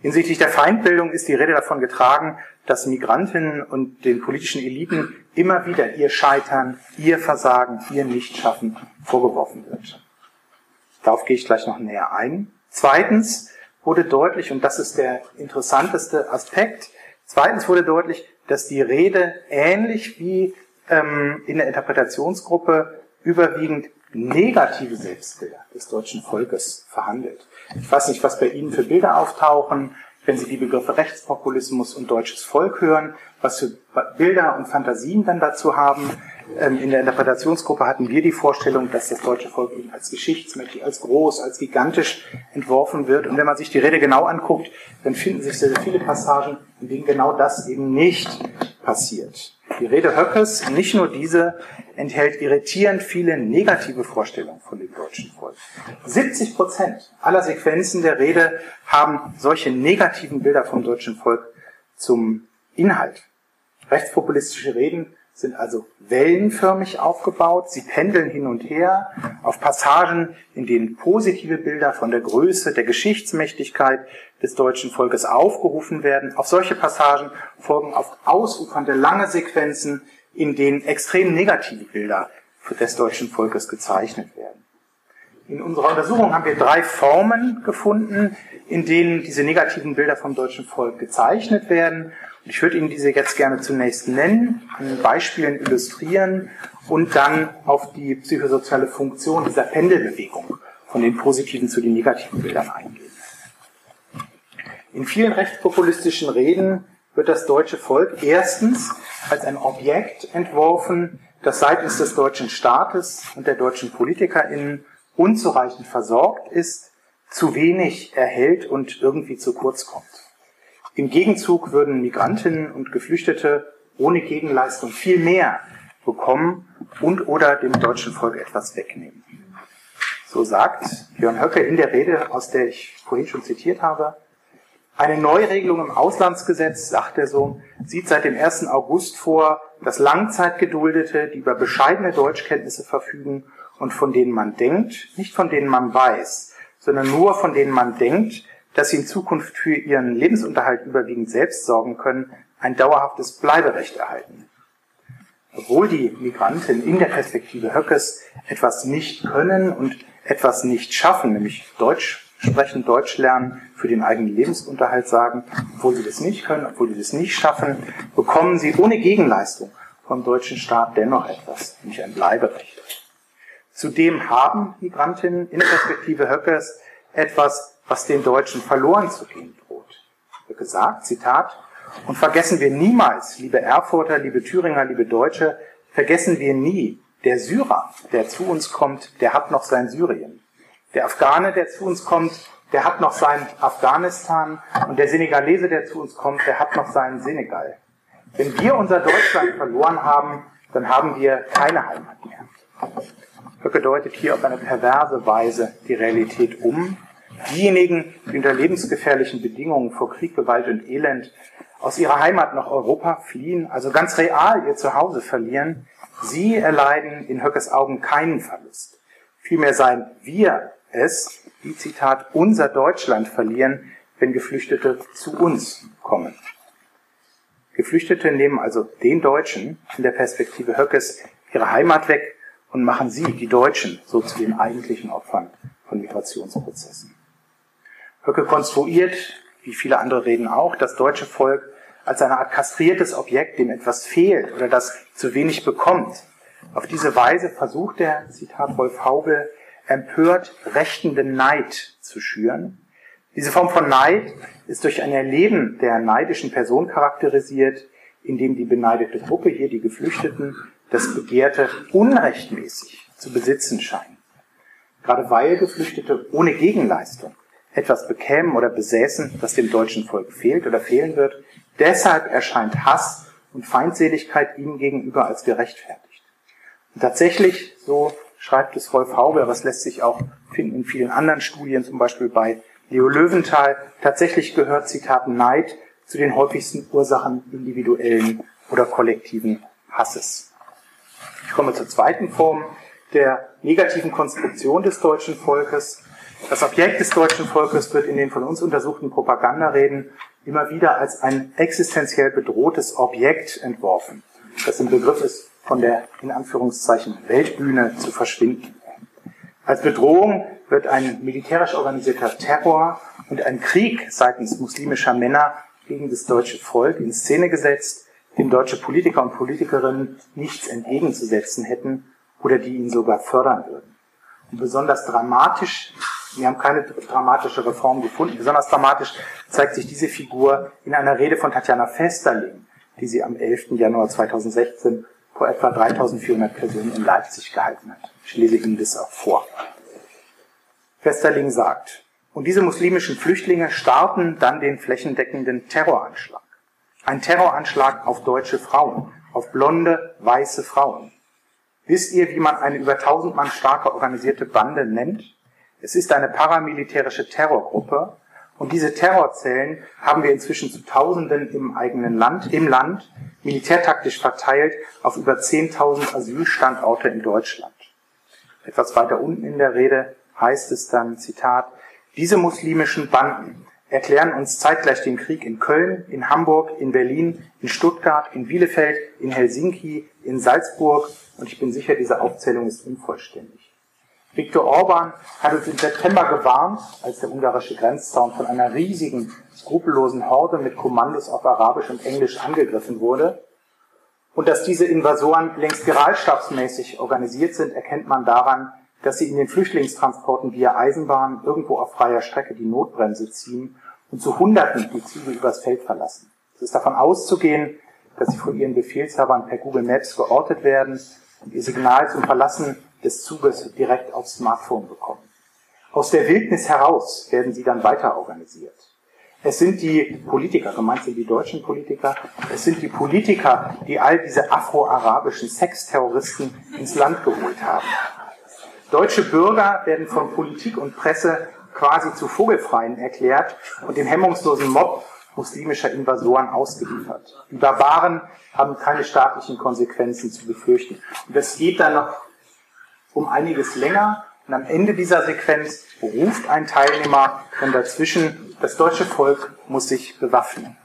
Hinsichtlich der Feindbildung ist die Rede davon getragen, dass Migrantinnen und den politischen Eliten immer wieder ihr Scheitern, ihr Versagen, ihr Nichtschaffen vorgeworfen wird. Darauf gehe ich gleich noch näher ein. Zweitens wurde deutlich, und das ist der interessanteste Aspekt, zweitens wurde deutlich, dass die Rede ähnlich wie ähm, in der Interpretationsgruppe überwiegend negative Selbstbilder des deutschen Volkes verhandelt. Ich weiß nicht, was bei Ihnen für Bilder auftauchen, wenn Sie die Begriffe Rechtspopulismus und deutsches Volk hören, was für Bilder und Fantasien dann dazu haben. Ähm, in der Interpretationsgruppe hatten wir die Vorstellung, dass das deutsche Volk eben als geschichtsmächtig, als groß, als gigantisch entworfen wird. Und wenn man sich die Rede genau anguckt, dann finden sich sehr, sehr viele Passagen, in denen genau das eben nicht passiert. Die Rede Höckes, nicht nur diese, enthält irritierend viele negative Vorstellungen von dem deutschen Volk. 70 Prozent aller Sequenzen der Rede haben solche negativen Bilder vom deutschen Volk zum Inhalt. Rechtspopulistische Reden sind also wellenförmig aufgebaut. Sie pendeln hin und her auf Passagen, in denen positive Bilder von der Größe, der Geschichtsmächtigkeit des deutschen Volkes aufgerufen werden. Auf solche Passagen folgen auf ausufernde lange Sequenzen, in denen extrem negative Bilder des deutschen Volkes gezeichnet werden. In unserer Untersuchung haben wir drei Formen gefunden, in denen diese negativen Bilder vom deutschen Volk gezeichnet werden. Ich würde Ihnen diese jetzt gerne zunächst nennen, an Beispielen illustrieren und dann auf die psychosoziale Funktion dieser Pendelbewegung von den positiven zu den negativen Bildern eingehen. In vielen rechtspopulistischen Reden wird das deutsche Volk erstens als ein Objekt entworfen, das seitens des deutschen Staates und der deutschen PolitikerInnen unzureichend versorgt ist, zu wenig erhält und irgendwie zu kurz kommt. Im Gegenzug würden Migrantinnen und Geflüchtete ohne Gegenleistung viel mehr bekommen und oder dem deutschen Volk etwas wegnehmen. So sagt Björn Höcke in der Rede, aus der ich vorhin schon zitiert habe, eine Neuregelung im Auslandsgesetz, sagt er so, sieht seit dem 1. August vor, dass Langzeitgeduldete, die über bescheidene Deutschkenntnisse verfügen und von denen man denkt, nicht von denen man weiß, sondern nur von denen man denkt, dass sie in Zukunft für ihren Lebensunterhalt überwiegend selbst sorgen können, ein dauerhaftes Bleiberecht erhalten. Obwohl die Migranten in der Perspektive Höckes etwas nicht können und etwas nicht schaffen, nämlich Deutsch sprechen, Deutsch lernen, für den eigenen Lebensunterhalt sagen, obwohl sie das nicht können, obwohl sie das nicht schaffen, bekommen sie ohne Gegenleistung vom deutschen Staat dennoch etwas, nämlich ein Bleiberecht. Zudem haben Migrantinnen in Perspektive Höckes etwas, was den Deutschen verloren zu gehen droht. gesagt, Zitat, und vergessen wir niemals, liebe Erfurter, liebe Thüringer, liebe Deutsche, vergessen wir nie, der Syrer, der zu uns kommt, der hat noch sein Syrien. Der Afghane, der zu uns kommt, der hat noch sein Afghanistan. Und der Senegalese, der zu uns kommt, der hat noch seinen Senegal. Wenn wir unser Deutschland verloren haben, dann haben wir keine Heimat mehr. Höcke deutet hier auf eine perverse Weise die Realität um. Diejenigen, die unter lebensgefährlichen Bedingungen vor Krieg, Gewalt und Elend aus ihrer Heimat nach Europa fliehen, also ganz real ihr Zuhause verlieren, sie erleiden in Höckes Augen keinen Verlust. Vielmehr seien wir es, die Zitat, unser Deutschland verlieren, wenn Geflüchtete zu uns kommen. Geflüchtete nehmen also den Deutschen in der Perspektive Höckes ihre Heimat weg und machen sie, die Deutschen, so zu den eigentlichen Opfern von Migrationsprozessen. Höcke konstruiert, wie viele andere reden auch, das deutsche Volk als eine Art kastriertes Objekt, dem etwas fehlt oder das zu wenig bekommt. Auf diese Weise versucht er, Zitat Wolf Haubel, empört rechtenden Neid zu schüren. Diese Form von Neid ist durch ein Erleben der neidischen Person charakterisiert, in dem die beneidete Gruppe, hier die Geflüchteten, das Begehrte unrechtmäßig zu besitzen scheinen. Gerade weil Geflüchtete ohne Gegenleistung etwas bekämen oder besäßen, das dem deutschen Volk fehlt oder fehlen wird, deshalb erscheint Hass und Feindseligkeit ihm gegenüber als gerechtfertigt. Und tatsächlich, so schreibt es Rolf Haube, aber es lässt sich auch finden in vielen anderen Studien, zum Beispiel bei Leo Löwenthal, tatsächlich gehört, Zitat, Neid zu den häufigsten Ursachen individuellen oder kollektiven Hasses. Ich komme zur zweiten Form der negativen Konstruktion des deutschen Volkes. Das Objekt des deutschen Volkes wird in den von uns untersuchten Propagandareden immer wieder als ein existenziell bedrohtes Objekt entworfen, das im Begriff ist, von der in Anführungszeichen Weltbühne zu verschwinden. Als Bedrohung wird ein militärisch organisierter Terror und ein Krieg seitens muslimischer Männer gegen das deutsche Volk in Szene gesetzt, dem deutsche Politiker und Politikerinnen nichts entgegenzusetzen hätten oder die ihn sogar fördern würden. Und besonders dramatisch, wir haben keine dramatische Reform gefunden, besonders dramatisch zeigt sich diese Figur in einer Rede von Tatjana Festerling, die sie am 11. Januar 2016 vor etwa 3400 Personen in Leipzig gehalten hat. Ich lese Ihnen das auch vor. Festerling sagt, und diese muslimischen Flüchtlinge starten dann den flächendeckenden Terroranschlag. Ein Terroranschlag auf deutsche Frauen, auf blonde, weiße Frauen. Wisst ihr, wie man eine über tausend Mann starke organisierte Bande nennt? Es ist eine paramilitärische Terrorgruppe, und diese Terrorzellen haben wir inzwischen zu Tausenden im eigenen Land, im Land, militärtaktisch verteilt auf über 10.000 Asylstandorte in Deutschland. Etwas weiter unten in der Rede heißt es dann, Zitat, diese muslimischen Banden erklären uns zeitgleich den Krieg in Köln, in Hamburg, in Berlin, in Stuttgart, in Bielefeld, in Helsinki, in Salzburg und ich bin sicher, diese Aufzählung ist unvollständig. Viktor Orban hat uns im September gewarnt, als der ungarische Grenzzaun von einer riesigen, skrupellosen Horde mit Kommandos auf Arabisch und Englisch angegriffen wurde. Und dass diese Invasoren längst generalstabsmäßig organisiert sind, erkennt man daran, dass sie in den Flüchtlingstransporten via Eisenbahn irgendwo auf freier Strecke die Notbremse ziehen und zu Hunderten die Züge übers Feld verlassen. Es ist davon auszugehen, dass sie von ihren Befehlshabern per Google Maps geortet werden und ihr Signal zum Verlassen des Zuges direkt aufs Smartphone bekommen. Aus der Wildnis heraus werden sie dann weiter organisiert. Es sind die Politiker, gemeint sind die deutschen Politiker, es sind die Politiker, die all diese afro-arabischen Sexterroristen ins Land geholt haben. Deutsche Bürger werden von Politik und Presse quasi zu Vogelfreien erklärt und dem hemmungslosen Mob muslimischer Invasoren ausgeliefert. Die Barbaren haben keine staatlichen Konsequenzen zu befürchten. Und das geht dann noch um einiges länger. Und am Ende dieser Sequenz ruft ein Teilnehmer dann dazwischen, das deutsche Volk muss sich bewaffnen.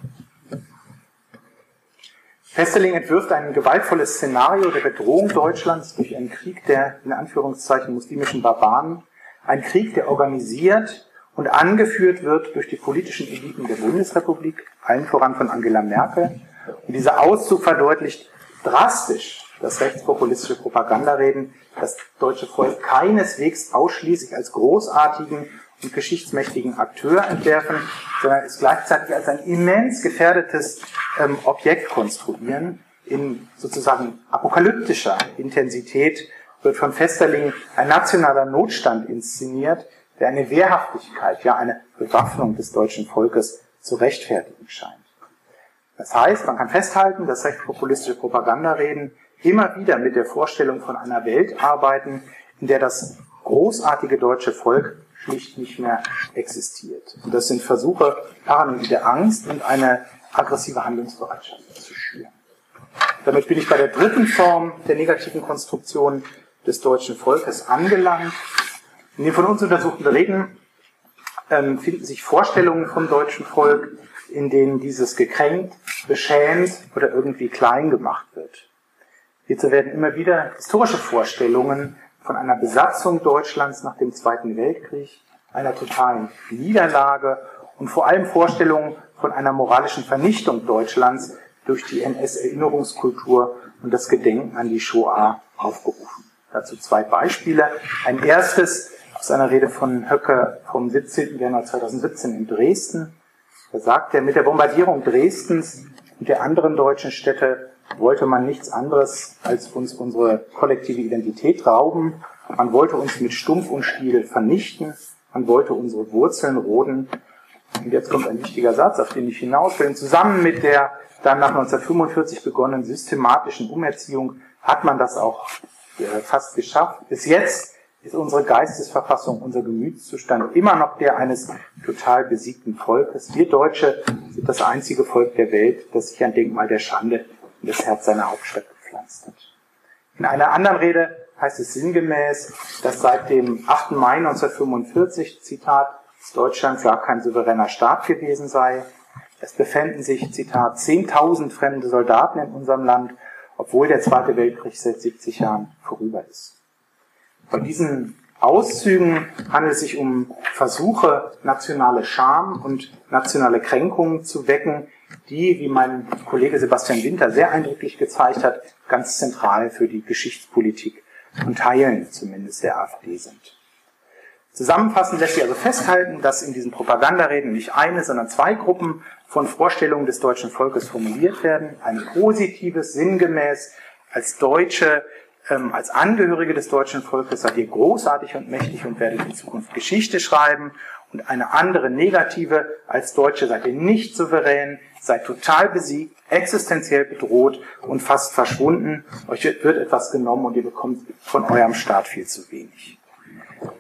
Fesseling entwirft ein gewaltvolles Szenario der Bedrohung Deutschlands durch einen Krieg der in Anführungszeichen muslimischen Barbaren. Ein Krieg, der organisiert und angeführt wird durch die politischen Eliten der Bundesrepublik, allen voran von Angela Merkel. Und dieser Auszug verdeutlicht drastisch, dass rechtspopulistische Propagandareden das deutsche Volk keineswegs ausschließlich als großartigen und geschichtsmächtigen Akteur entwerfen, sondern es gleichzeitig als ein immens gefährdetes ähm, Objekt konstruieren. In sozusagen apokalyptischer Intensität wird von Festerling ein nationaler Notstand inszeniert, der eine Wehrhaftigkeit, ja eine Bewaffnung des deutschen Volkes zu rechtfertigen scheint. Das heißt, man kann festhalten, dass rechtspopulistische Propagandareden immer wieder mit der Vorstellung von einer Welt arbeiten, in der das großartige deutsche Volk schlicht nicht mehr existiert. Und das sind Versuche, paranoide Angst und eine aggressive Handlungsbereitschaft zu schüren. Damit bin ich bei der dritten Form der negativen Konstruktion des deutschen Volkes angelangt. In den von uns untersuchten Reden ähm, finden sich Vorstellungen vom deutschen Volk, in denen dieses gekränkt, beschämt oder irgendwie klein gemacht wird. Hierzu werden immer wieder historische Vorstellungen von einer Besatzung Deutschlands nach dem Zweiten Weltkrieg, einer totalen Niederlage und vor allem Vorstellungen von einer moralischen Vernichtung Deutschlands durch die NS-Erinnerungskultur und das Gedenken an die Shoah aufgerufen. Dazu zwei Beispiele. Ein erstes aus einer Rede von Höcke vom 17. Januar 2017 in Dresden. Da sagt er, mit der Bombardierung Dresdens und der anderen deutschen Städte wollte man nichts anderes als uns unsere kollektive Identität rauben. Man wollte uns mit Stumpf und Stiel vernichten. Man wollte unsere Wurzeln roden. Und jetzt kommt ein wichtiger Satz, auf den ich hinaus will. Zusammen mit der dann nach 1945 begonnenen systematischen Umerziehung hat man das auch äh, fast geschafft. Bis jetzt ist unsere Geistesverfassung, unser Gemütszustand immer noch der eines total besiegten Volkes. Wir Deutsche sind das einzige Volk der Welt, das sich ein Denkmal der Schande in das Herz seiner Hauptstadt gepflanzt hat. In einer anderen Rede heißt es sinngemäß, dass seit dem 8. Mai 1945, Zitat, Deutschland gar kein souveräner Staat gewesen sei. Es befänden sich, Zitat, 10.000 fremde Soldaten in unserem Land, obwohl der Zweite Weltkrieg seit 70 Jahren vorüber ist. Bei diesen Auszügen handelt es sich um Versuche, nationale Scham und nationale Kränkungen zu wecken, die, wie mein Kollege Sebastian Winter sehr eindrücklich gezeigt hat, ganz zentral für die Geschichtspolitik von Teilen zumindest der AfD sind. Zusammenfassend lässt sich also festhalten, dass in diesen Propagandareden nicht eine, sondern zwei Gruppen von Vorstellungen des deutschen Volkes formuliert werden. Ein positives, sinngemäß als Deutsche ähm, als Angehörige des deutschen Volkes seid ihr großartig und mächtig und werdet in Zukunft Geschichte schreiben. Und eine andere negative, als Deutsche seid ihr nicht souverän, seid total besiegt, existenziell bedroht und fast verschwunden. Euch wird, etwas genommen und ihr bekommt von eurem Staat viel zu wenig.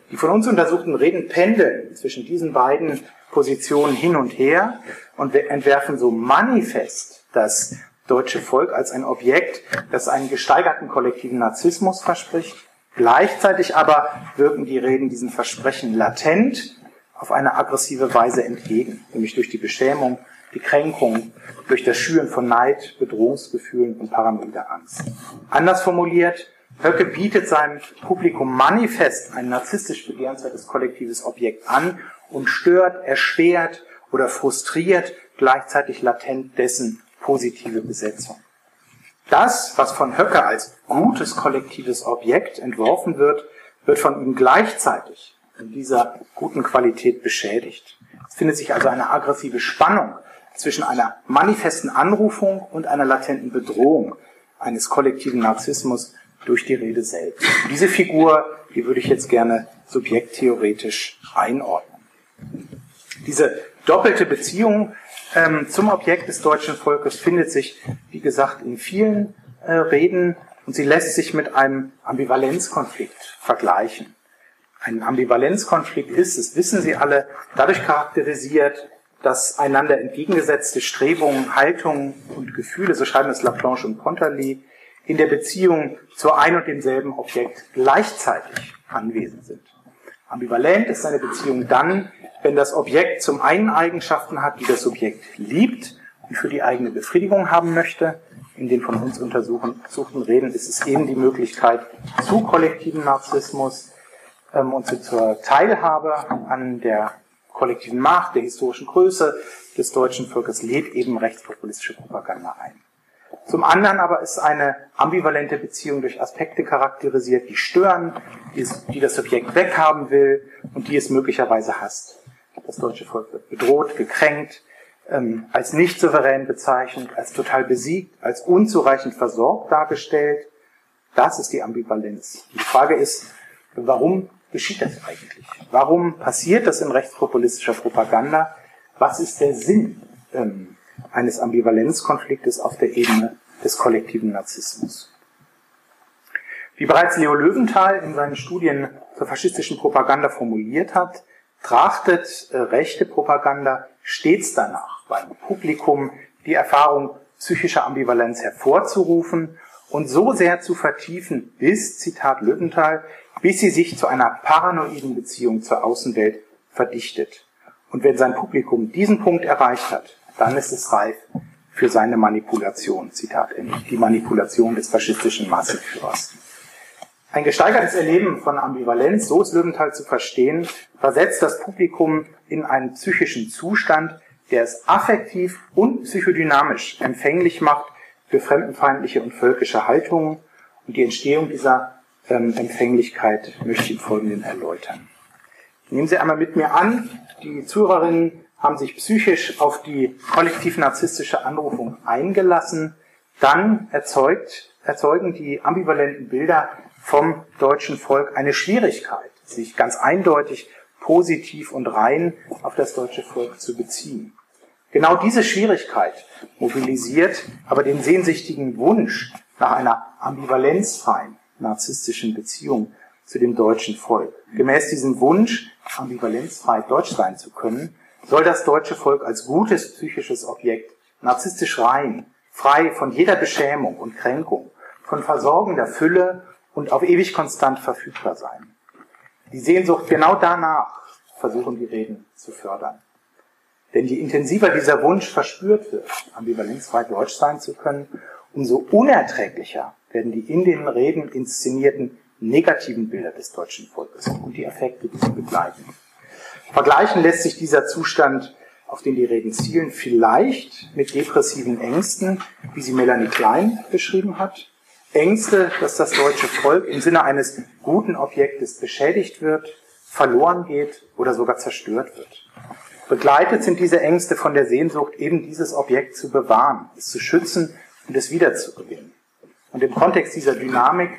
Die von uns untersuchten Reden pendeln zwischen diesen beiden Positionen hin und her und entwerfen so manifest das deutsche Volk als ein Objekt, das einen gesteigerten kollektiven Narzissmus verspricht. Gleichzeitig aber wirken die Reden diesen Versprechen latent auf eine aggressive Weise entgegen, nämlich durch die Beschämung, die Kränkung, durch das Schüren von Neid, Bedrohungsgefühlen und paranoider Angst. Anders formuliert, Höcke bietet seinem Publikum manifest ein narzisstisch begehrenswertes kollektives Objekt an und stört, erschwert oder frustriert gleichzeitig latent dessen positive Besetzung. Das, was von Höcke als gutes kollektives Objekt entworfen wird, wird von ihm gleichzeitig in dieser guten Qualität beschädigt. Es findet sich also eine aggressive Spannung zwischen einer manifesten Anrufung und einer latenten Bedrohung eines kollektiven Narzissmus durch die Rede selbst. Und diese Figur, die würde ich jetzt gerne subjekttheoretisch einordnen. Diese doppelte Beziehung ähm, zum Objekt des deutschen Volkes findet sich, wie gesagt, in vielen äh, Reden und sie lässt sich mit einem Ambivalenzkonflikt vergleichen. Ein Ambivalenzkonflikt ist, das wissen Sie alle, dadurch charakterisiert, dass einander entgegengesetzte Strebungen, Haltungen und Gefühle, so schreiben es Laplanche und Pontarlier, in der Beziehung zu ein und demselben Objekt gleichzeitig anwesend sind. Ambivalent ist eine Beziehung dann, wenn das Objekt zum einen Eigenschaften hat, die das Subjekt liebt und für die eigene Befriedigung haben möchte. In den von uns untersuchten Reden ist es eben die Möglichkeit zu kollektiven Narzissmus ähm, und zu, zur Teilhabe an der kollektiven Macht, der historischen Größe des deutschen Volkes lädt eben rechtspopulistische Propaganda ein. Zum anderen aber ist eine ambivalente Beziehung durch Aspekte charakterisiert, die stören, die, das Subjekt weghaben will und die es möglicherweise hasst. Das deutsche Volk wird bedroht, gekränkt, ähm, als nicht souverän bezeichnet, als total besiegt, als unzureichend versorgt dargestellt. Das ist die Ambivalenz. Die Frage ist, warum geschieht das eigentlich? Warum passiert das in rechtspopulistischer Propaganda? Was ist der Sinn ähm, eines Ambivalenzkonfliktes auf der Ebene des kollektiven Narzissmus? Wie bereits Leo Löwenthal in seinen Studien zur faschistischen Propaganda formuliert hat, trachtet äh, rechte Propaganda stets danach, beim Publikum die Erfahrung psychischer Ambivalenz hervorzurufen und so sehr zu vertiefen, bis, Zitat Löwenthal, bis sie sich zu einer paranoiden Beziehung zur Außenwelt verdichtet. Und wenn sein Publikum diesen Punkt erreicht hat, dann ist es reif für seine Manipulation. Zitat Ende. Die Manipulation des faschistischen Massenführers. Ein gesteigertes Erleben von Ambivalenz, so ist Löwenthal zu verstehen, versetzt das Publikum in einen psychischen Zustand, der es affektiv und psychodynamisch empfänglich macht für fremdenfeindliche und völkische Haltungen. Und die Entstehung dieser ähm, Empfänglichkeit möchte ich im Folgenden erläutern. Nehmen Sie einmal mit mir an, die Zuhörerinnen haben sich psychisch auf die kollektiv-narzisstische Anrufung eingelassen. Dann erzeugt, erzeugen die ambivalenten Bilder vom deutschen Volk eine Schwierigkeit, sich ganz eindeutig positiv und rein auf das deutsche Volk zu beziehen. Genau diese Schwierigkeit mobilisiert aber den sehnsüchtigen Wunsch nach einer ambivalenzfreien narzisstischen Beziehung zu dem deutschen Volk. Gemäß diesem Wunsch, ambivalenzfrei deutsch sein zu können, soll das deutsche Volk als gutes psychisches Objekt, narzisstisch rein, frei von jeder Beschämung und Kränkung, von versorgender Fülle und auf ewig konstant verfügbar sein. Die Sehnsucht genau danach versuchen die Reden zu fördern. Denn je intensiver dieser Wunsch verspürt wird, ambivalenzfrei deutsch sein zu können, umso unerträglicher werden die in den Reden inszenierten negativen Bilder des deutschen Volkes und die Effekte, die sie begleiten. Vergleichen lässt sich dieser Zustand, auf den die Reden zielen, vielleicht mit depressiven Ängsten, wie sie Melanie Klein beschrieben hat. Ängste, dass das deutsche Volk im Sinne eines guten Objektes beschädigt wird, verloren geht oder sogar zerstört wird. Begleitet sind diese Ängste von der Sehnsucht, eben dieses Objekt zu bewahren, es zu schützen und es wiederzugewinnen. Und im Kontext dieser Dynamik,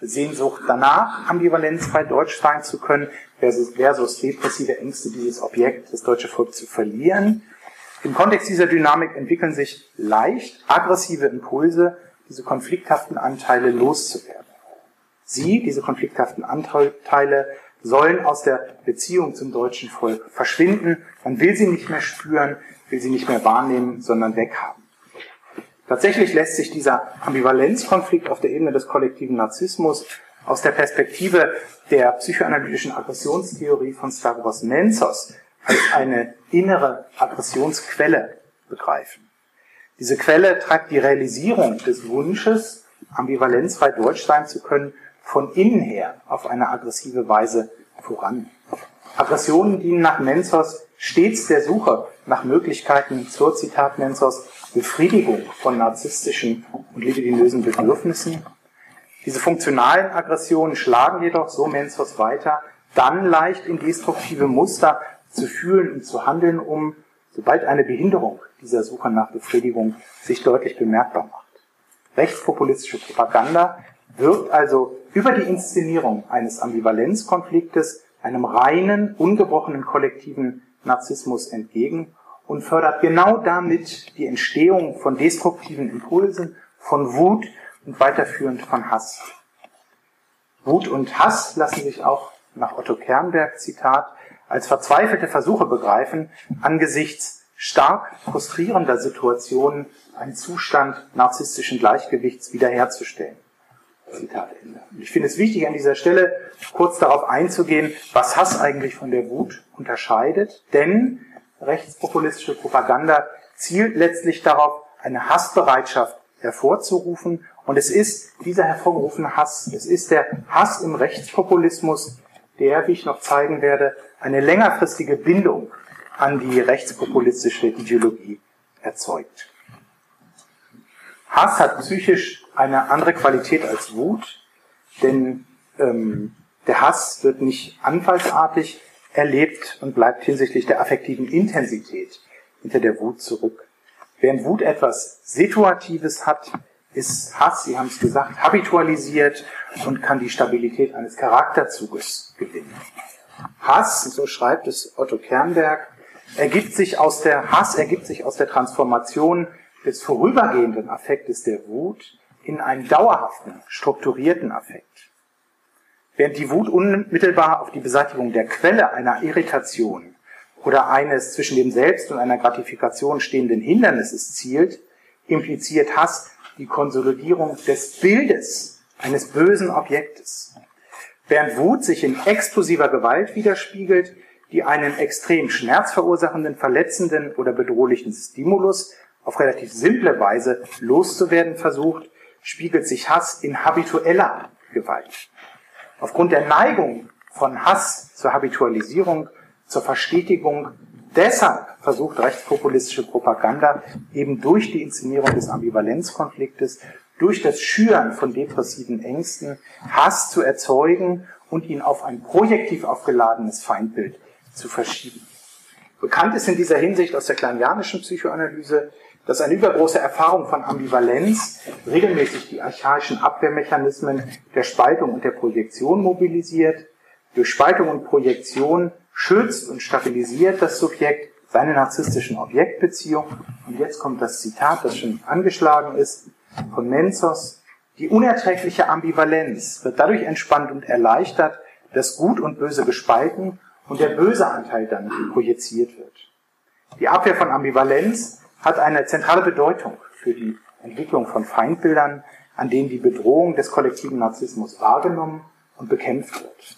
Sehnsucht danach, ambivalenzfrei deutsch sein zu können, versus, versus depressive Ängste, dieses Objekt, das deutsche Volk zu verlieren. Im Kontext dieser Dynamik entwickeln sich leicht aggressive Impulse, diese konflikthaften Anteile loszuwerden. Sie, diese konflikthaften Anteile, sollen aus der Beziehung zum deutschen Volk verschwinden. Man will sie nicht mehr spüren, will sie nicht mehr wahrnehmen, sondern weghaben. Tatsächlich lässt sich dieser Ambivalenzkonflikt auf der Ebene des kollektiven Narzissmus aus der Perspektive der psychoanalytischen Aggressionstheorie von Stavros Menzos als eine innere Aggressionsquelle begreifen. Diese Quelle treibt die Realisierung des Wunsches, ambivalenzfrei deutsch sein zu können, von innen her auf eine aggressive Weise voran. Aggressionen dienen nach Menzos stets der Suche nach Möglichkeiten zur Zitat Menzos Befriedigung von narzisstischen und libidinösen Bedürfnissen. Diese funktionalen Aggressionen schlagen jedoch, so Menzos weiter, dann leicht in destruktive Muster zu fühlen und zu handeln um, sobald eine Behinderung dieser Suche nach Befriedigung sich deutlich bemerkbar macht. Rechtspopulistische Propaganda wirkt also über die Inszenierung eines Ambivalenzkonfliktes einem reinen, ungebrochenen kollektiven Narzissmus entgegen und fördert genau damit die Entstehung von destruktiven Impulsen, von Wut und weiterführend von Hass. Wut und Hass lassen sich auch nach Otto Kernberg Zitat als verzweifelte Versuche begreifen, angesichts stark frustrierender Situationen einen Zustand narzisstischen Gleichgewichts wiederherzustellen. Zitat Ende. Ich finde es wichtig, an dieser Stelle kurz darauf einzugehen, was Hass eigentlich von der Wut unterscheidet, denn rechtspopulistische Propaganda zielt letztlich darauf, eine Hassbereitschaft hervorzurufen. Und es ist dieser hervorgerufene Hass, es ist der Hass im Rechtspopulismus, der, wie ich noch zeigen werde, eine längerfristige Bindung an die rechtspopulistische Ideologie erzeugt. Hass hat psychisch eine andere Qualität als Wut, denn ähm, der Hass wird nicht anfallsartig erlebt und bleibt hinsichtlich der affektiven Intensität hinter der Wut zurück. Während Wut etwas Situatives hat, ist Hass, Sie haben es gesagt, habitualisiert und kann die Stabilität eines Charakterzuges gewinnen. Hass, so schreibt es Otto Kernberg, ergibt sich aus der Hass ergibt sich aus der Transformation des vorübergehenden Affektes der Wut in einen dauerhaften, strukturierten Affekt. Während die Wut unmittelbar auf die Beseitigung der Quelle einer Irritation oder eines zwischen dem Selbst und einer Gratifikation stehenden Hindernisses zielt, impliziert Hass die Konsolidierung des Bildes eines bösen Objektes. Während Wut sich in explosiver Gewalt widerspiegelt, die einen extrem schmerzverursachenden, verletzenden oder bedrohlichen Stimulus auf relativ simple Weise loszuwerden versucht, spiegelt sich Hass in habitueller Gewalt. Aufgrund der Neigung von Hass zur Habitualisierung, zur Verstetigung, deshalb versucht rechtspopulistische Propaganda eben durch die Inszenierung des Ambivalenzkonfliktes, durch das Schüren von depressiven Ängsten Hass zu erzeugen und ihn auf ein projektiv aufgeladenes Feindbild zu verschieben. Bekannt ist in dieser Hinsicht aus der kleinianischen Psychoanalyse, dass eine übergroße Erfahrung von Ambivalenz regelmäßig die archaischen Abwehrmechanismen der Spaltung und der Projektion mobilisiert. Durch Spaltung und Projektion schützt und stabilisiert das Subjekt seine narzisstischen Objektbeziehungen. Und jetzt kommt das Zitat, das schon angeschlagen ist, von Menzos. Die unerträgliche Ambivalenz wird dadurch entspannt und erleichtert, dass Gut und Böse gespalten und der böse Anteil dann projiziert wird. Die Abwehr von Ambivalenz hat eine zentrale Bedeutung für die Entwicklung von Feindbildern, an denen die Bedrohung des kollektiven Narzissmus wahrgenommen und bekämpft wird.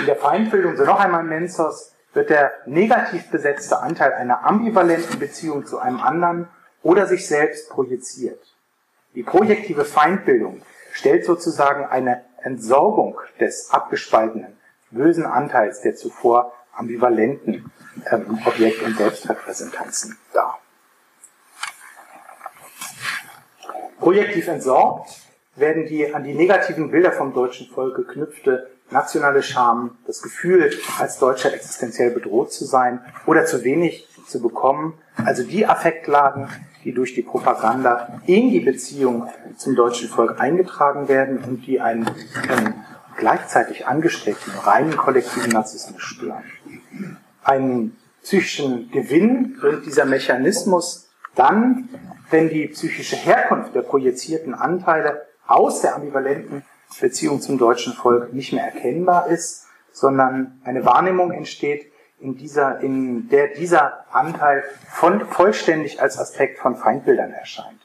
In der Feindbildung, so noch einmal Menzos, wird der negativ besetzte Anteil einer ambivalenten Beziehung zu einem anderen oder sich selbst projiziert. Die projektive Feindbildung stellt sozusagen eine Entsorgung des abgespaltenen, bösen Anteils der zuvor ambivalenten ähm, Objekt- und Selbstrepräsentanzen dar. Projektiv entsorgt werden die an die negativen Bilder vom deutschen Volk geknüpfte nationale Scham, das Gefühl, als Deutscher existenziell bedroht zu sein oder zu wenig zu bekommen, also die Affektlagen, die durch die Propaganda in die Beziehung zum deutschen Volk eingetragen werden und die einen ähm, gleichzeitig angestrebten reinen kollektiven Narzissmus stören. Einen psychischen Gewinn bringt dieser Mechanismus dann, wenn die psychische Herkunft der projizierten Anteile aus der ambivalenten Beziehung zum deutschen Volk nicht mehr erkennbar ist, sondern eine Wahrnehmung entsteht, in, dieser, in der dieser Anteil von, vollständig als Aspekt von Feindbildern erscheint.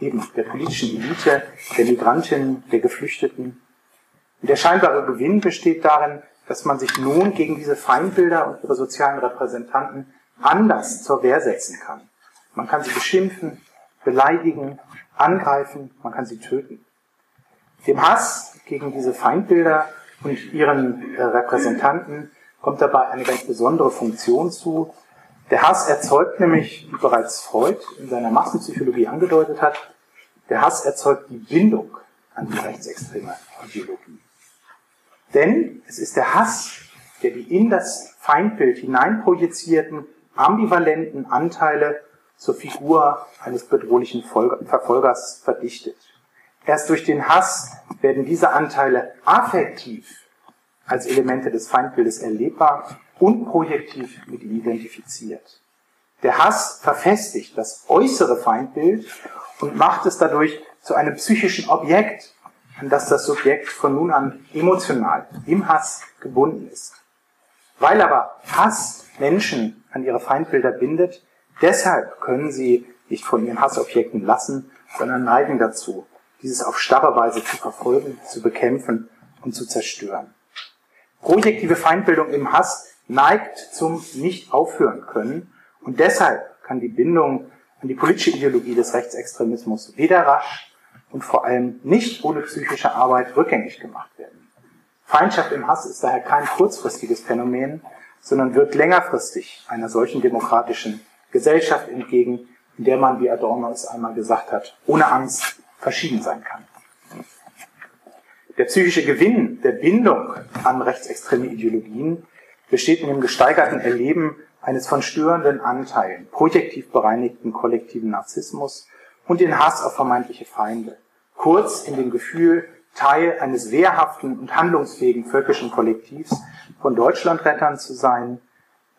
Eben der politischen Elite, der Migrantinnen, der Geflüchteten. Und der scheinbare Gewinn besteht darin, dass man sich nun gegen diese Feindbilder und ihre sozialen Repräsentanten anders zur Wehr setzen kann. Man kann sie beschimpfen, beleidigen, angreifen, man kann sie töten. Dem Hass gegen diese Feindbilder und ihren äh, Repräsentanten kommt dabei eine ganz besondere Funktion zu. Der Hass erzeugt nämlich, wie bereits Freud in seiner Massenpsychologie angedeutet hat, der Hass erzeugt die Bindung an die rechtsextreme Ideologie. Denn es ist der Hass, der die in das Feindbild hineinprojizierten ambivalenten Anteile zur Figur eines bedrohlichen Verfolgers verdichtet. Erst durch den Hass werden diese Anteile affektiv als Elemente des Feindbildes erlebbar und projektiv mit ihm identifiziert. Der Hass verfestigt das äußere Feindbild und macht es dadurch zu einem psychischen Objekt, an das das Subjekt von nun an emotional im Hass gebunden ist. Weil aber Hass Menschen an ihre Feindbilder bindet, deshalb können sie nicht von ihren Hassobjekten lassen, sondern neigen dazu, dieses auf starre Weise zu verfolgen, zu bekämpfen und zu zerstören. Projektive Feindbildung im Hass neigt zum nicht aufhören können und deshalb kann die Bindung an die politische Ideologie des Rechtsextremismus weder rasch und vor allem nicht ohne psychische Arbeit rückgängig gemacht werden. Feindschaft im Hass ist daher kein kurzfristiges Phänomen, sondern wirkt längerfristig einer solchen demokratischen Gesellschaft entgegen, in der man, wie Adorno es einmal gesagt hat, ohne Angst verschieden sein kann. Der psychische Gewinn der Bindung an rechtsextreme Ideologien besteht in dem gesteigerten Erleben eines von störenden Anteilen, projektiv bereinigten kollektiven Narzissmus und den Hass auf vermeintliche Feinde. Kurz in dem Gefühl, Teil eines wehrhaften und handlungsfähigen völkischen Kollektivs von Deutschlandrettern zu sein.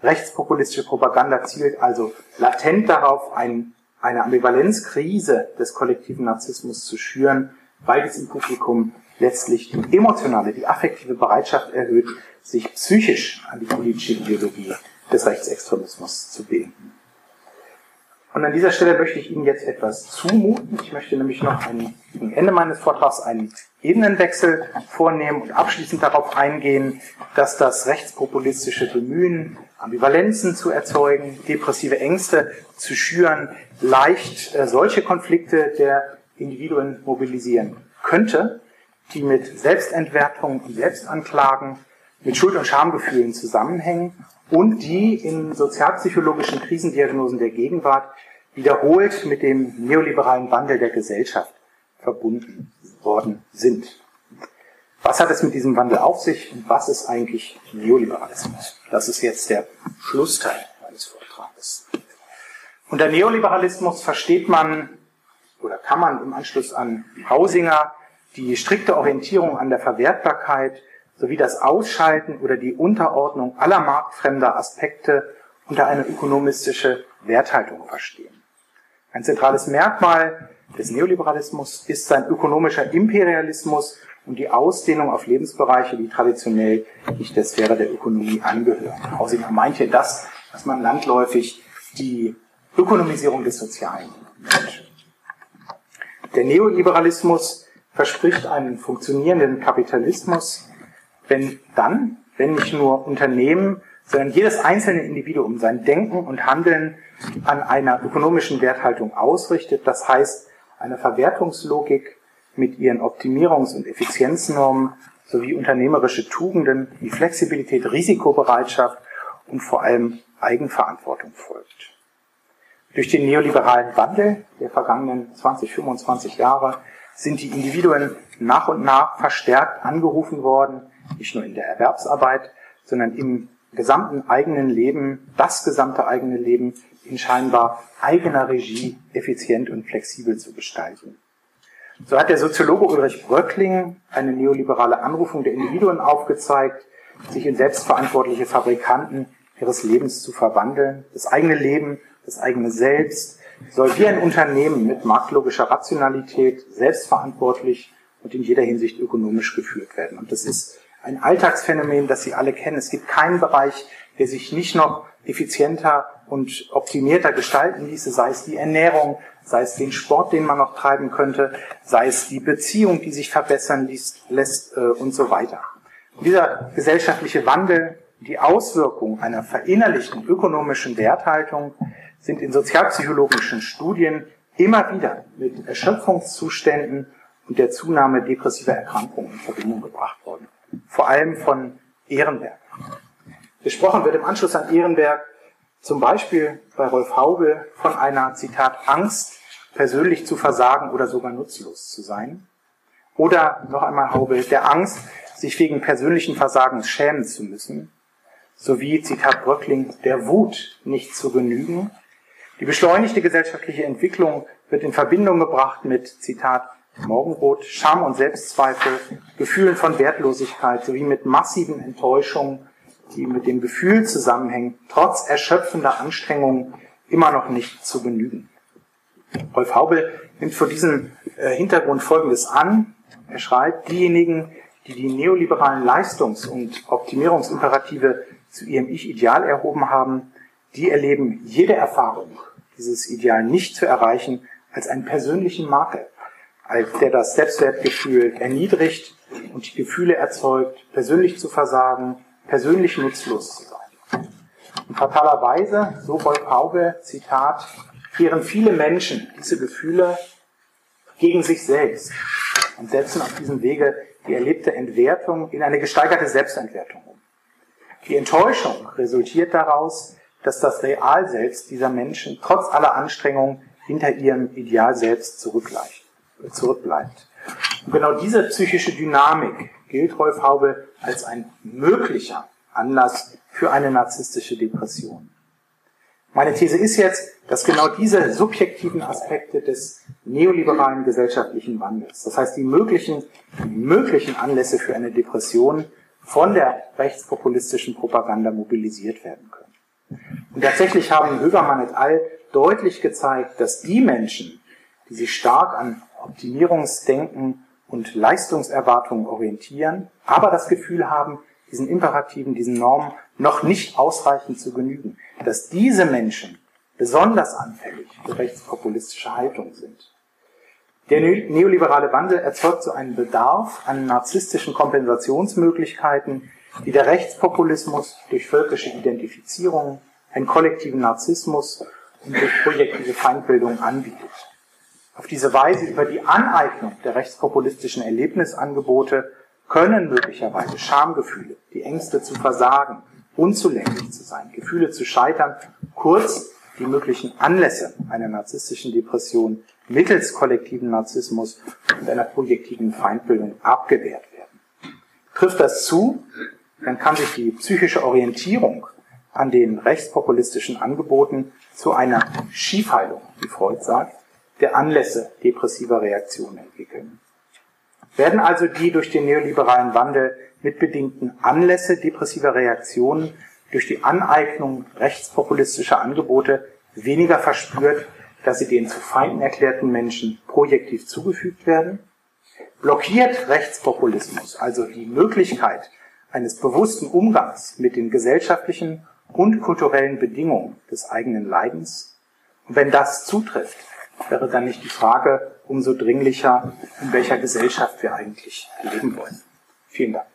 Rechtspopulistische Propaganda zielt also latent darauf, ein, eine Ambivalenzkrise des kollektiven Narzissmus zu schüren, weil es im Publikum letztlich die emotionale, die affektive Bereitschaft erhöht, sich psychisch an die politische Ideologie des Rechtsextremismus zu binden. Und an dieser Stelle möchte ich Ihnen jetzt etwas zumuten. Ich möchte nämlich noch ein, am Ende meines Vortrags einen Ebenenwechsel vornehmen und abschließend darauf eingehen, dass das rechtspopulistische Bemühen, Ambivalenzen zu erzeugen, depressive Ängste zu schüren, leicht äh, solche Konflikte der Individuen mobilisieren könnte, die mit Selbstentwertung und Selbstanklagen, mit Schuld- und Schamgefühlen zusammenhängen und die in sozialpsychologischen Krisendiagnosen der Gegenwart wiederholt mit dem neoliberalen Wandel der Gesellschaft verbunden worden sind. Was hat es mit diesem Wandel auf sich und was ist eigentlich Neoliberalismus? Das ist jetzt der Schlussteil meines Vortrages. Unter Neoliberalismus versteht man oder kann man im Anschluss an Hausinger die strikte Orientierung an der Verwertbarkeit sowie das Ausschalten oder die Unterordnung aller marktfremder Aspekte unter eine ökonomistische Werthaltung verstehen. Ein zentrales Merkmal des Neoliberalismus ist sein ökonomischer Imperialismus und die Ausdehnung auf Lebensbereiche, die traditionell nicht der Sphäre der Ökonomie angehören. Hausinger meint hier das, was man landläufig die Ökonomisierung des Sozialen nennt. Der Neoliberalismus verspricht einen funktionierenden Kapitalismus, wenn dann, wenn nicht nur Unternehmen, sondern jedes einzelne Individuum sein Denken und Handeln an einer ökonomischen Werthaltung ausrichtet, das heißt eine Verwertungslogik mit ihren Optimierungs- und Effizienznormen sowie unternehmerische Tugenden wie Flexibilität, Risikobereitschaft und vor allem Eigenverantwortung folgt. Durch den neoliberalen Wandel der vergangenen 20, 25 Jahre sind die Individuen nach und nach verstärkt angerufen worden, nicht nur in der Erwerbsarbeit, sondern im gesamten eigenen Leben, das gesamte eigene Leben in scheinbar eigener Regie effizient und flexibel zu gestalten. So hat der Soziologe Ulrich Bröckling eine neoliberale Anrufung der Individuen aufgezeigt, sich in selbstverantwortliche Fabrikanten ihres Lebens zu verwandeln. Das eigene Leben, das eigene Selbst soll wie ein Unternehmen mit marktlogischer Rationalität selbstverantwortlich und in jeder Hinsicht ökonomisch geführt werden. Und das ist ein Alltagsphänomen, das Sie alle kennen. Es gibt keinen Bereich, der sich nicht noch effizienter und optimierter gestalten ließe, sei es die Ernährung, sei es den Sport, den man noch treiben könnte, sei es die Beziehung, die sich verbessern lässt äh, und so weiter. Dieser gesellschaftliche Wandel, die Auswirkung einer verinnerlichten ökonomischen Werthaltung sind in sozialpsychologischen Studien immer wieder mit Erschöpfungszuständen und der Zunahme depressiver Erkrankungen in Verbindung gebracht worden vor allem von Ehrenberg. Gesprochen wird im Anschluss an Ehrenberg zum Beispiel bei Rolf Haube von einer, Zitat, Angst, persönlich zu versagen oder sogar nutzlos zu sein. Oder noch einmal Haube, der Angst, sich wegen persönlichen Versagens schämen zu müssen. Sowie, Zitat Bröckling, der Wut nicht zu genügen. Die beschleunigte gesellschaftliche Entwicklung wird in Verbindung gebracht mit, Zitat, Morgenrot, Scham und Selbstzweifel, Gefühlen von Wertlosigkeit sowie mit massiven Enttäuschungen, die mit dem Gefühl zusammenhängen, trotz erschöpfender Anstrengungen immer noch nicht zu genügen. Rolf Haubel nimmt vor diesem äh, Hintergrund Folgendes an. Er schreibt, diejenigen, die die neoliberalen Leistungs- und Optimierungsimperative zu ihrem Ich-Ideal erhoben haben, die erleben jede Erfahrung, dieses Ideal nicht zu erreichen, als einen persönlichen Makel, als der das Selbstwertgefühl erniedrigt und die Gefühle erzeugt, persönlich zu versagen, persönlich nutzlos zu sein. In fataler Weise, so Rolf Haube, Zitat, kehren viele Menschen diese Gefühle gegen sich selbst und setzen auf diesem Wege die erlebte Entwertung in eine gesteigerte Selbstentwertung um. Die Enttäuschung resultiert daraus, dass das Real selbst dieser Menschen trotz aller Anstrengungen hinter ihrem Ideal selbst zurückbleibt. Und genau diese psychische Dynamik gilt Rolf Haube als ein möglicher Anlass für eine narzisstische Depression. Meine These ist jetzt, dass genau diese subjektiven Aspekte des neoliberalen gesellschaftlichen Wandels, das heißt die möglichen, die möglichen Anlässe für eine Depression von der rechtspopulistischen Propaganda mobilisiert werden können. Und tatsächlich haben Högermann et al. deutlich gezeigt, dass die Menschen, die sich stark an Optimierungsdenken und Leistungserwartungen orientieren, aber das Gefühl haben, diesen Imperativen, diesen Normen noch nicht ausreichend zu genügen, dass diese Menschen besonders anfällig für rechtspopulistische Haltung sind. Der neoliberale Wandel erzeugt so einen Bedarf an narzisstischen Kompensationsmöglichkeiten, die der Rechtspopulismus durch völkische Identifizierung, einen kollektiven Narzissmus und durch projektive Feindbildung anbietet. Auf diese Weise über die Aneignung der rechtspopulistischen Erlebnisangebote können möglicherweise Schamgefühle, die Ängste zu versagen, unzulänglich zu sein, Gefühle zu scheitern, kurz die möglichen Anlässe einer narzisstischen Depression mittels kollektiven Narzissmus und einer projektiven Feindbildung abgewehrt werden. Trifft das zu, dann kann sich die psychische Orientierung an den rechtspopulistischen Angeboten zu einer Schiefheilung, wie Freud sagt, der Anlässe depressiver Reaktionen entwickeln. Werden also die durch den neoliberalen Wandel mitbedingten Anlässe depressiver Reaktionen durch die Aneignung rechtspopulistischer Angebote weniger verspürt, dass sie den zu Feinden erklärten Menschen projektiv zugefügt werden? Blockiert Rechtspopulismus also die Möglichkeit eines bewussten Umgangs mit den gesellschaftlichen und kulturellen Bedingungen des eigenen Leidens? Und wenn das zutrifft, wäre dann nicht die Frage umso dringlicher, in welcher Gesellschaft wir eigentlich leben wollen. Vielen Dank.